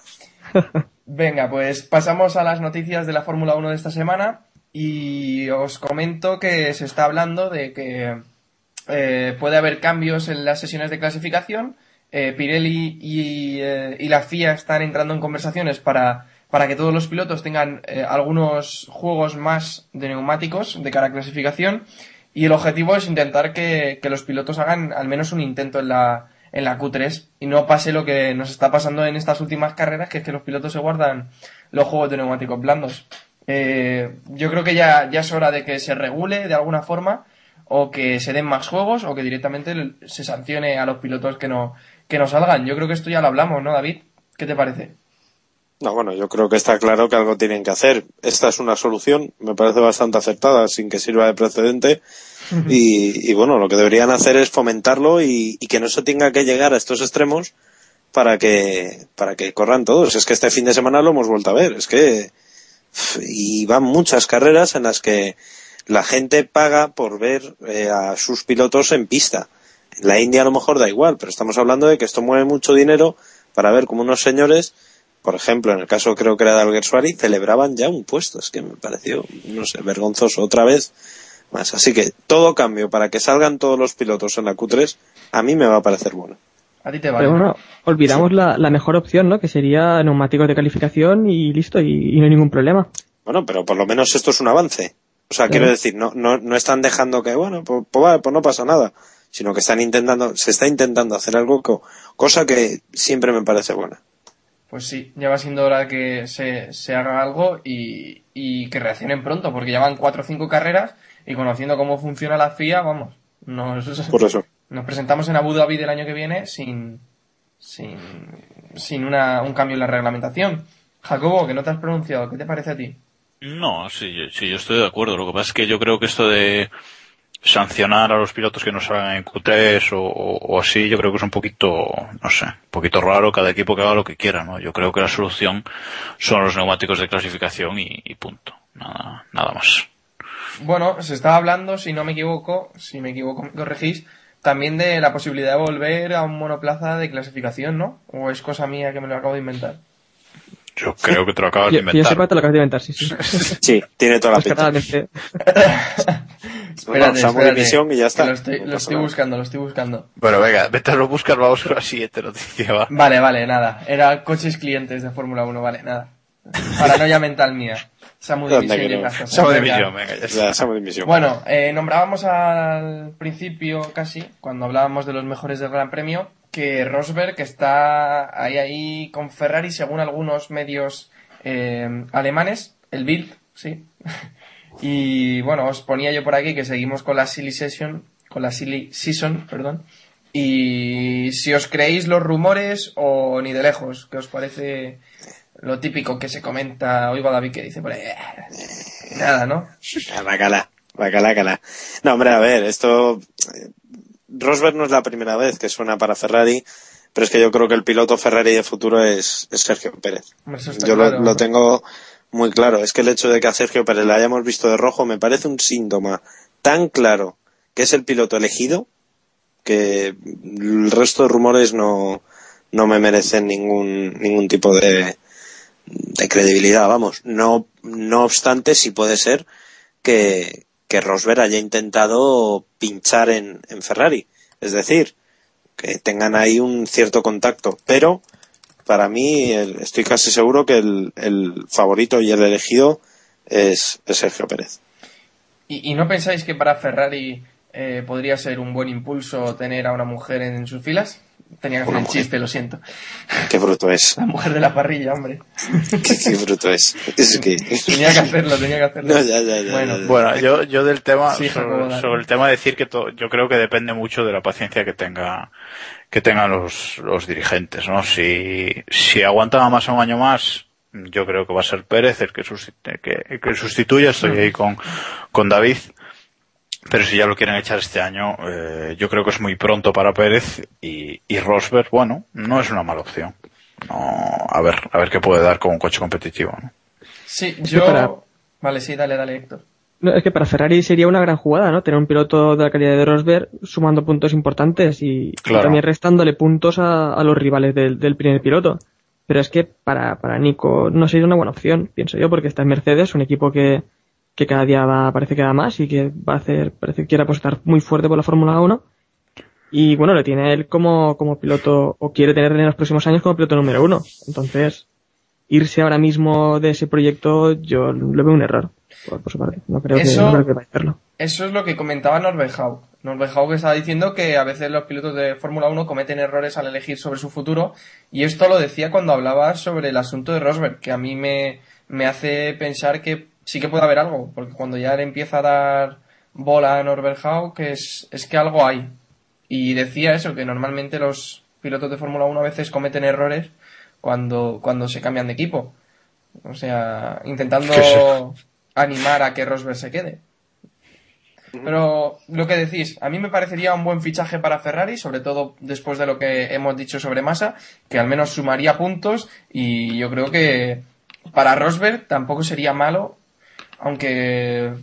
Venga, pues pasamos a las noticias de la Fórmula 1 de esta semana y os comento que se está hablando de que eh, puede haber cambios en las sesiones de clasificación. Eh, Pirelli y, eh, y la FIA están entrando en conversaciones para, para que todos los pilotos tengan eh, algunos juegos más de neumáticos de cara a clasificación y el objetivo es intentar que, que los pilotos hagan al menos un intento en la, en la Q3 y no pase lo que nos está pasando en estas últimas carreras, que es que los pilotos se guardan los juegos de neumáticos blandos. Eh, yo creo que ya, ya es hora de que se regule de alguna forma o que se den más juegos o que directamente se sancione a los pilotos que no, que no salgan. Yo creo que esto ya lo hablamos, ¿no, David? ¿Qué te parece? No, bueno, yo creo que está claro que algo tienen que hacer. Esta es una solución, me parece bastante acertada, sin que sirva de precedente. Y, y bueno, lo que deberían hacer es fomentarlo y, y que no se tenga que llegar a estos extremos para que, para que corran todos. Es que este fin de semana lo hemos vuelto a ver. Es que, y van muchas carreras en las que la gente paga por ver eh, a sus pilotos en pista. En la India a lo mejor da igual, pero estamos hablando de que esto mueve mucho dinero para ver cómo unos señores, por ejemplo, en el caso creo que era de Alguersuari, celebraban ya un puesto. Es que me pareció, no sé, vergonzoso otra vez más. Así que todo cambio para que salgan todos los pilotos en la Q3, a mí me va a parecer bueno. A ti te vale. Pero bueno, olvidamos la, la mejor opción, ¿no? Que sería neumáticos de calificación y listo, y, y no hay ningún problema. Bueno, pero por lo menos esto es un avance. O sea, quiero decir, no, no, no están dejando que, bueno, pues, pues vale, pues no pasa nada, sino que están intentando, se está intentando hacer algo, co- cosa que siempre me parece buena. Pues sí, ya va siendo hora que se, se haga algo y, y que reaccionen pronto, porque ya van cuatro o cinco carreras y conociendo cómo funciona la FIA, vamos, nos, Por eso. Nos presentamos en Abu Dhabi del año que viene sin, sin, sin una, un cambio en la reglamentación. Jacobo, que no te has pronunciado, ¿qué te parece a ti? No, sí, yo- sí, yo estoy de acuerdo. Lo que pasa es que yo creo que esto de sancionar a los pilotos que no salgan en Q3 o, o- o así, yo creo que es un poquito, no sé, un poquito raro cada equipo que haga lo que quiera, ¿no? Yo creo que la solución son los neumáticos de clasificación y, y punto. Nada, nada más. Bueno, se estaba hablando, si no me equivoco, si me equivoco me corregís, también de la posibilidad de volver a un monoplaza de clasificación, ¿no? ¿O es cosa mía que me lo acabo de inventar? Yo creo que te lo acabas de Que, que yo sepa, inventar. te lo acabas de inventar, sí, sí. Sí, tiene toda la Pues pinta. Espérate, espérate, y ya está. Lo estoy, No lo pasa estoy nada. buscando, lo estoy buscando. Bueno, venga, vete a lo buscar, vamos con la siguiente noticia, va. Vale, vale, nada. Era coches clientes de Fórmula 1, vale, nada. Paranoia mental mía. Samu División y. Sábado de Venga. Bueno, eh, nombrábamos al principio casi, cuando hablábamos de los mejores del Gran Premio, que Rosberg está ahí ahí con Ferrari, según algunos medios eh, alemanes, el Bild, sí. y bueno, os ponía yo por aquí que seguimos con la Silly Session, con la Silly Season, perdón. Y si os creéis los rumores o ni de lejos, ¿qué os parece lo típico que se comenta? Oigo a David que dice por ahí, "Eh, nada, ¿no? Ah, Bacala, bacala, cala. No, hombre, a ver, esto. eh, Rosberg no es la primera vez que suena para Ferrari, pero es que yo creo que el piloto Ferrari de futuro es, es Sergio Pérez. Yo claro, lo, tengo muy claro. Es que el hecho de que a Sergio Pérez le hayamos visto de rojo me parece un síntoma tan claro que es el piloto elegido que el resto de rumores no, no me merecen ningún, ningún tipo de, de credibilidad, vamos. No, no obstante, sí puede ser que, que Rosberg haya intentado pinchar en, en Ferrari. Es decir, que tengan ahí un cierto contacto. Pero, para mí, el- estoy casi seguro que el, el favorito y el elegido es, es Sergio Pérez. ¿Y, y no pensáis que para Ferrari eh, podría ser un buen impulso tener a una mujer en, sus filas? Tenía que hacer el mujer. chiste, lo siento. Qué bruto es. La mujer de la parrilla, hombre. Qué, qué bruto es. Es que... Tenía que hacerlo, tenía que hacerlo. No, ya, ya, ya, Bueno, ya, ya. Bueno, yo, yo del tema, Sí, sobre, el tema decir que to- yo creo que depende mucho de la paciencia que tenga, que tengan los, los dirigentes, ¿no? Si, si aguantan más un año más, yo creo que va a ser Pérez el que, susti- que, que sustituya, estoy ahí con, con David. Pero si ya lo quieren echar este año, eh, yo creo que es muy pronto para Pérez y, y Rosberg, bueno, no es una mala opción. No, a ver, a ver qué puede dar con un coche competitivo, ¿no? Sí, yo... para- Vale, sí, dale, dale, Héctor. No, es que para Ferrari sería una gran jugada, ¿no? Tener un piloto de la calidad de Rosberg sumando puntos importantes y, también restándole puntos a, a los rivales del, del primer piloto. Pero es que para, para Nico no sería una buena opción, pienso yo, porque está en Mercedes, un equipo que, que cada día va, parece que da más y que va a hacer, parece que quiere apostar muy fuerte por la Fórmula 1. Y bueno, le tiene él como, como piloto, o quiere tener en los próximos años como piloto número uno. Entonces, irse ahora mismo de ese proyecto, yo lo veo un error. por, por su parte. No creo, Eso- que, no creo que vaya a hacerlo. Eso es lo que comentaba Norberhaug. Norberhaug estaba diciendo que a veces los pilotos de Fórmula 1 cometen errores al elegir sobre su futuro y esto lo decía cuando hablaba sobre el asunto de Rosberg, que a mí me, me hace pensar que sí que puede haber algo, porque cuando ya le empieza a dar bola a Norberhaug, que es, es que algo hay. Y decía eso, que normalmente los pilotos de Fórmula 1 a veces cometen errores cuando, cuando se cambian de equipo. O sea, intentando animar a que Rosberg se quede. Pero lo que decís, a mí me parecería un buen fichaje para Ferrari, sobre todo después de lo que hemos dicho sobre Massa, que al menos sumaría puntos y yo creo que para Rosberg tampoco sería malo, aunque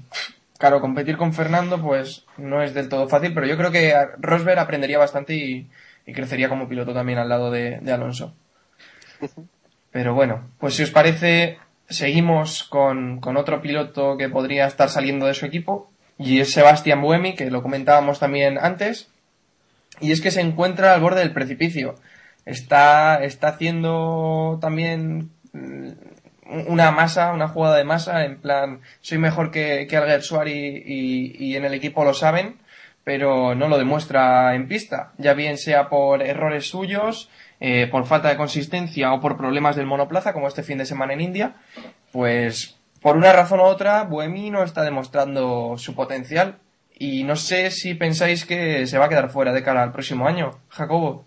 claro, competir con Fernando pues no es del todo fácil, pero yo creo que Rosberg aprendería bastante y, y crecería como piloto también al lado de, de Alonso. Pero bueno, pues si os parece, seguimos con, con otro piloto que podría estar saliendo de su equipo, y es Sebastián Buemi, que lo comentábamos también antes, y es que se encuentra al borde del precipicio. Está, está haciendo también una masa, una jugada de masa, en plan, soy mejor que, que Alguersuari y, y en el equipo lo saben, pero no lo demuestra en pista, ya bien sea por errores suyos, eh, por falta de consistencia o por problemas del monoplaza, como este fin de semana en India, pues por una razón u otra, Buemi no está demostrando su potencial y no sé si pensáis que se va a quedar fuera de cara al próximo año, Jacobo.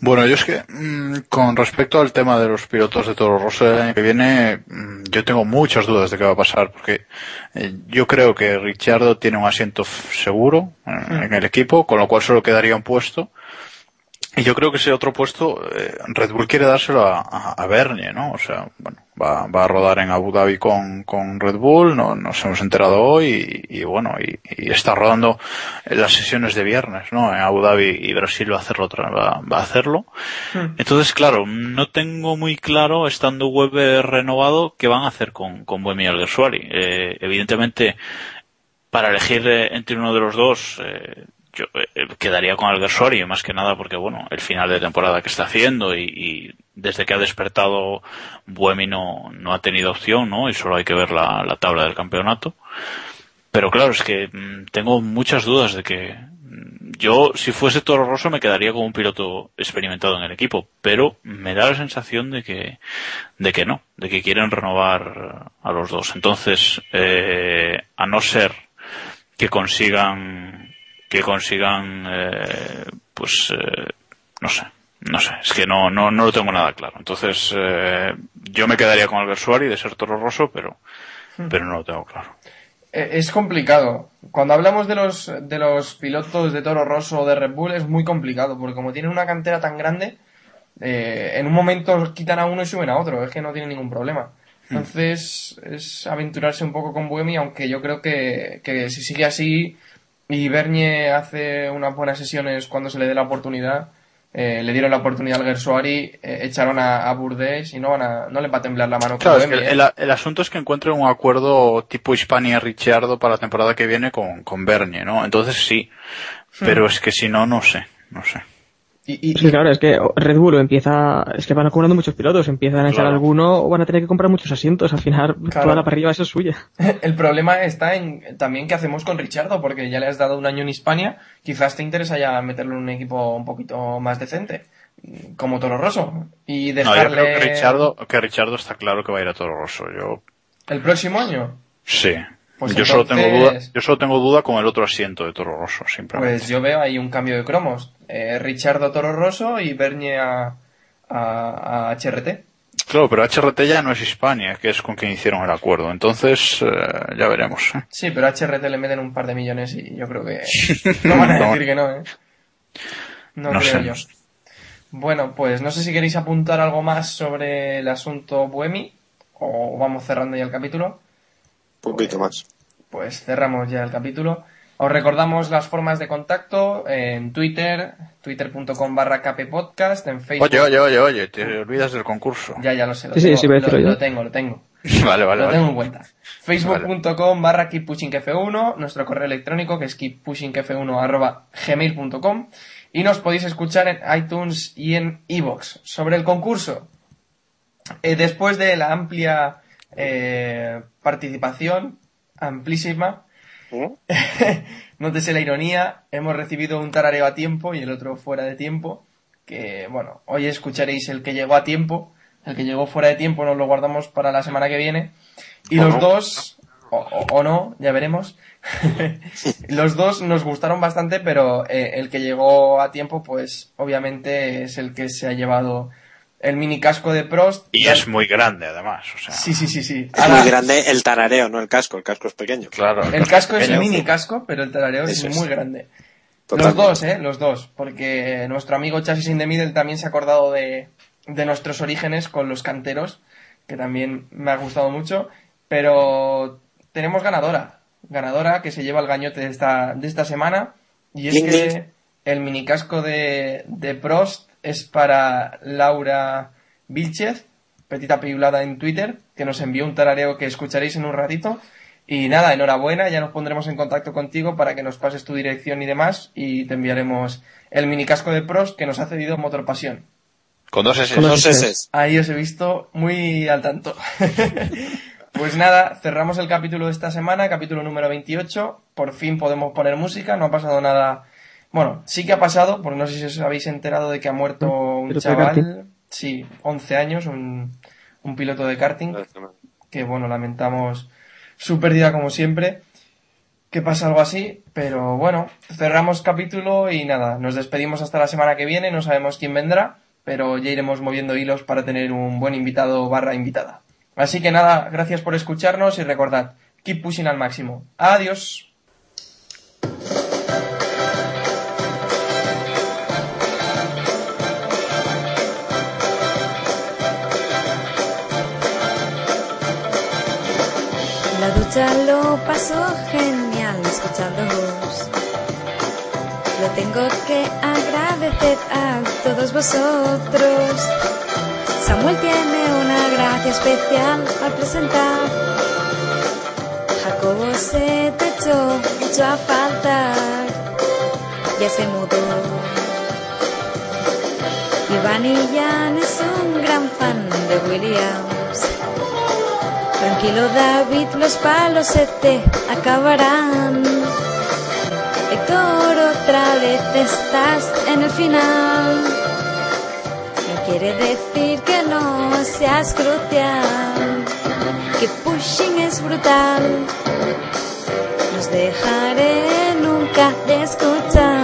Bueno, yo es que mm, con respecto al tema de los pilotos de Toro Rosso del año que viene, mm, yo tengo muchas dudas de qué va a pasar, porque eh, yo creo que Ricciardo tiene un asiento seguro eh, en el equipo, con lo cual solo quedaría un puesto. Y yo creo que ese otro puesto, eh, Red Bull quiere dárselo a, a, a Bernie, ¿no? O sea, bueno, va, va a rodar en Abu Dhabi con, con Red Bull, no, nos hemos enterado hoy y, y bueno, y, y está rodando las sesiones de viernes, ¿no? En Abu Dhabi y Brasil va a hacerlo otra, va, va a hacerlo. Entonces, claro, no tengo muy claro, estando Weber renovado, qué van a hacer con, con Buemi y Alguersuari. Eh, evidentemente, para elegir eh, entre uno de los dos, eh, yo eh, quedaría con Alguersuari, más que nada porque, bueno, el final de temporada que está haciendo y, desde que ha despertado Buemi no, no ha tenido opción, ¿no? Y solo hay que ver la, la tabla del campeonato. Pero claro, es que mm, tengo muchas dudas de que mm, yo, si fuese Toro Rosso, me quedaría como un piloto experimentado en el equipo, pero me da la sensación de que, de que no, de que quieren renovar a los dos. Entonces, eh, a no ser que consigan, que consigan, eh, pues, eh, no sé, no sé, es que no, no, no lo tengo nada claro. Entonces, eh, yo me quedaría con Alguersuari de ser Toro Rosso, pero, pero no lo tengo claro. Eh, Es complicado. Cuando hablamos de los, de los pilotos de Toro Rosso o de Red Bull es muy complicado, porque como tienen una cantera tan grande, eh, en un momento quitan a uno y suben a otro, es que no tienen ningún problema. Entonces es aventurarse un poco con Buemi, aunque yo creo que, que si sigue así y Bernie hace unas buenas sesiones cuando se le dé la oportunidad, eh, le dieron la oportunidad al Gersuari, eh, echaron a, a Burdés y no, van a, no le va a temblar la mano con Claro, es que Buemi, ¿eh? el, el asunto es que encuentren un acuerdo tipo Hispania-Ricciardo para la temporada que viene con, con Bernie, ¿no? Entonces sí, pero es que si no, no sé, no sé. Y, y- Sí, claro, es que Red Bull empieza, es que van acumulando muchos pilotos, empiezan a echar Claro. alguno o van a tener que comprar muchos asientos, al final Claro. toda la parrilla va a ser suya. El problema está en también qué hacemos con Richardo, porque ya le has dado un año en Hispania, quizás te interesa ya meterlo en un equipo un poquito más decente, como Toro Rosso, y No, yo dejarle creo que Richardo, que Richardo está claro que va a ir a Toro Rosso. Yo el próximo año. sí. Pues yo solo tengo duda, yo solo tengo duda con el otro asiento de Toro Rosso, simplemente. Pues yo veo ahí un cambio de cromos. Eh, Richardo Toro Rosso y Bernie a, a, a HRT. Claro, pero HRT ya no es Hispania, que es con quien hicieron el acuerdo. Entonces, eh, ya veremos. ¿eh? Sí, pero a HRT le meten un par de millones y yo creo que no van a decir que no, ¿eh? No, No creo sé, yo. Bueno, pues no sé si queréis apuntar algo más sobre el asunto Buemi o vamos cerrando ya el capítulo. Un poquito más. Pues cerramos ya el capítulo. Os recordamos las formas de contacto en Twitter, twitter.com barra kppodcast, en Facebook. Oye, oye, oye, oye, te olvidas del concurso. Ya, ya lo sé. Lo Sí, sí, tengo, sí, a lo, yo. lo tengo, lo tengo. Vale, vale, lo vale. tengo en cuenta. Facebook.com barra keeppushingf1, nuestro correo electrónico que es keeppushingf1 arroba gmail.com y nos podéis escuchar en iTunes y en iVoox. Sobre el concurso, eh, después de la amplia eh, participación amplísima. ¿Mm? Nótese la ironía, hemos recibido un tarareo a tiempo y el otro fuera de tiempo, que bueno, hoy escucharéis el que llegó a tiempo, el que llegó fuera de tiempo nos lo guardamos para la semana que viene, y O los no. dos, o, o- o no, ya veremos, los dos nos gustaron bastante, pero eh, el que llegó a tiempo, pues obviamente es el que se ha llevado el mini casco de Prost. Y es muy grande, además. O sea, Sí, sí, sí, sí. Es Ahora, muy grande el tarareo, no el casco. El casco es pequeño. claro. El casco es pequeño. mini casco, pero el tarareo es Eso es. muy grande. Totalmente. Los dos, ¿eh? Los dos. Porque nuestro amigo Chassis in the Middle también se ha acordado de, de nuestros orígenes con los canteros, que también me ha gustado mucho. Pero tenemos ganadora. Ganadora que se lleva el gañote de esta, de esta semana. Y es que el minicasco de, de Prost es para Laura Vilchez, petita piulada en Twitter, que nos envió un tarareo que escucharéis en un ratito. Y nada, enhorabuena, ya nos pondremos en contacto contigo para que nos pases tu dirección y demás y te enviaremos el minicasco de Prost que nos ha cedido Motor Pasión. Con dos S. Con dos Dos S. Ahí os he visto muy al tanto. pues nada, cerramos el capítulo de esta semana, capítulo número 28. Por fin podemos poner música, no ha pasado nada. Bueno, sí que ha pasado, porque no sé si os habéis enterado de que ha muerto un de karting. chaval, sí, 11 años, un, un piloto de karting, que bueno, lamentamos su pérdida como siempre. Que pasa algo así, pero bueno, cerramos capítulo y nada, nos despedimos hasta la semana que viene, no sabemos quién vendrá, pero ya iremos moviendo hilos para tener un buen invitado barra invitada. Así que nada, gracias por escucharnos y recordad, keep pushing al máximo. Adiós. La ducha lo pasó genial escuchándoos. Lo tengo que agradecer a todos vosotros. Samuel tiene una gracia especial al presentar. Jacobo se te echó mucho a faltar. Ya se mudó. Giovanni Jan es un gran fan de Williams. Tranquilo David, los palos se te acabarán. Héctor, otra vez estás en el final. No quiere decir que no seas crucial, que pushing es brutal. Nos dejaré nunca de escuchar.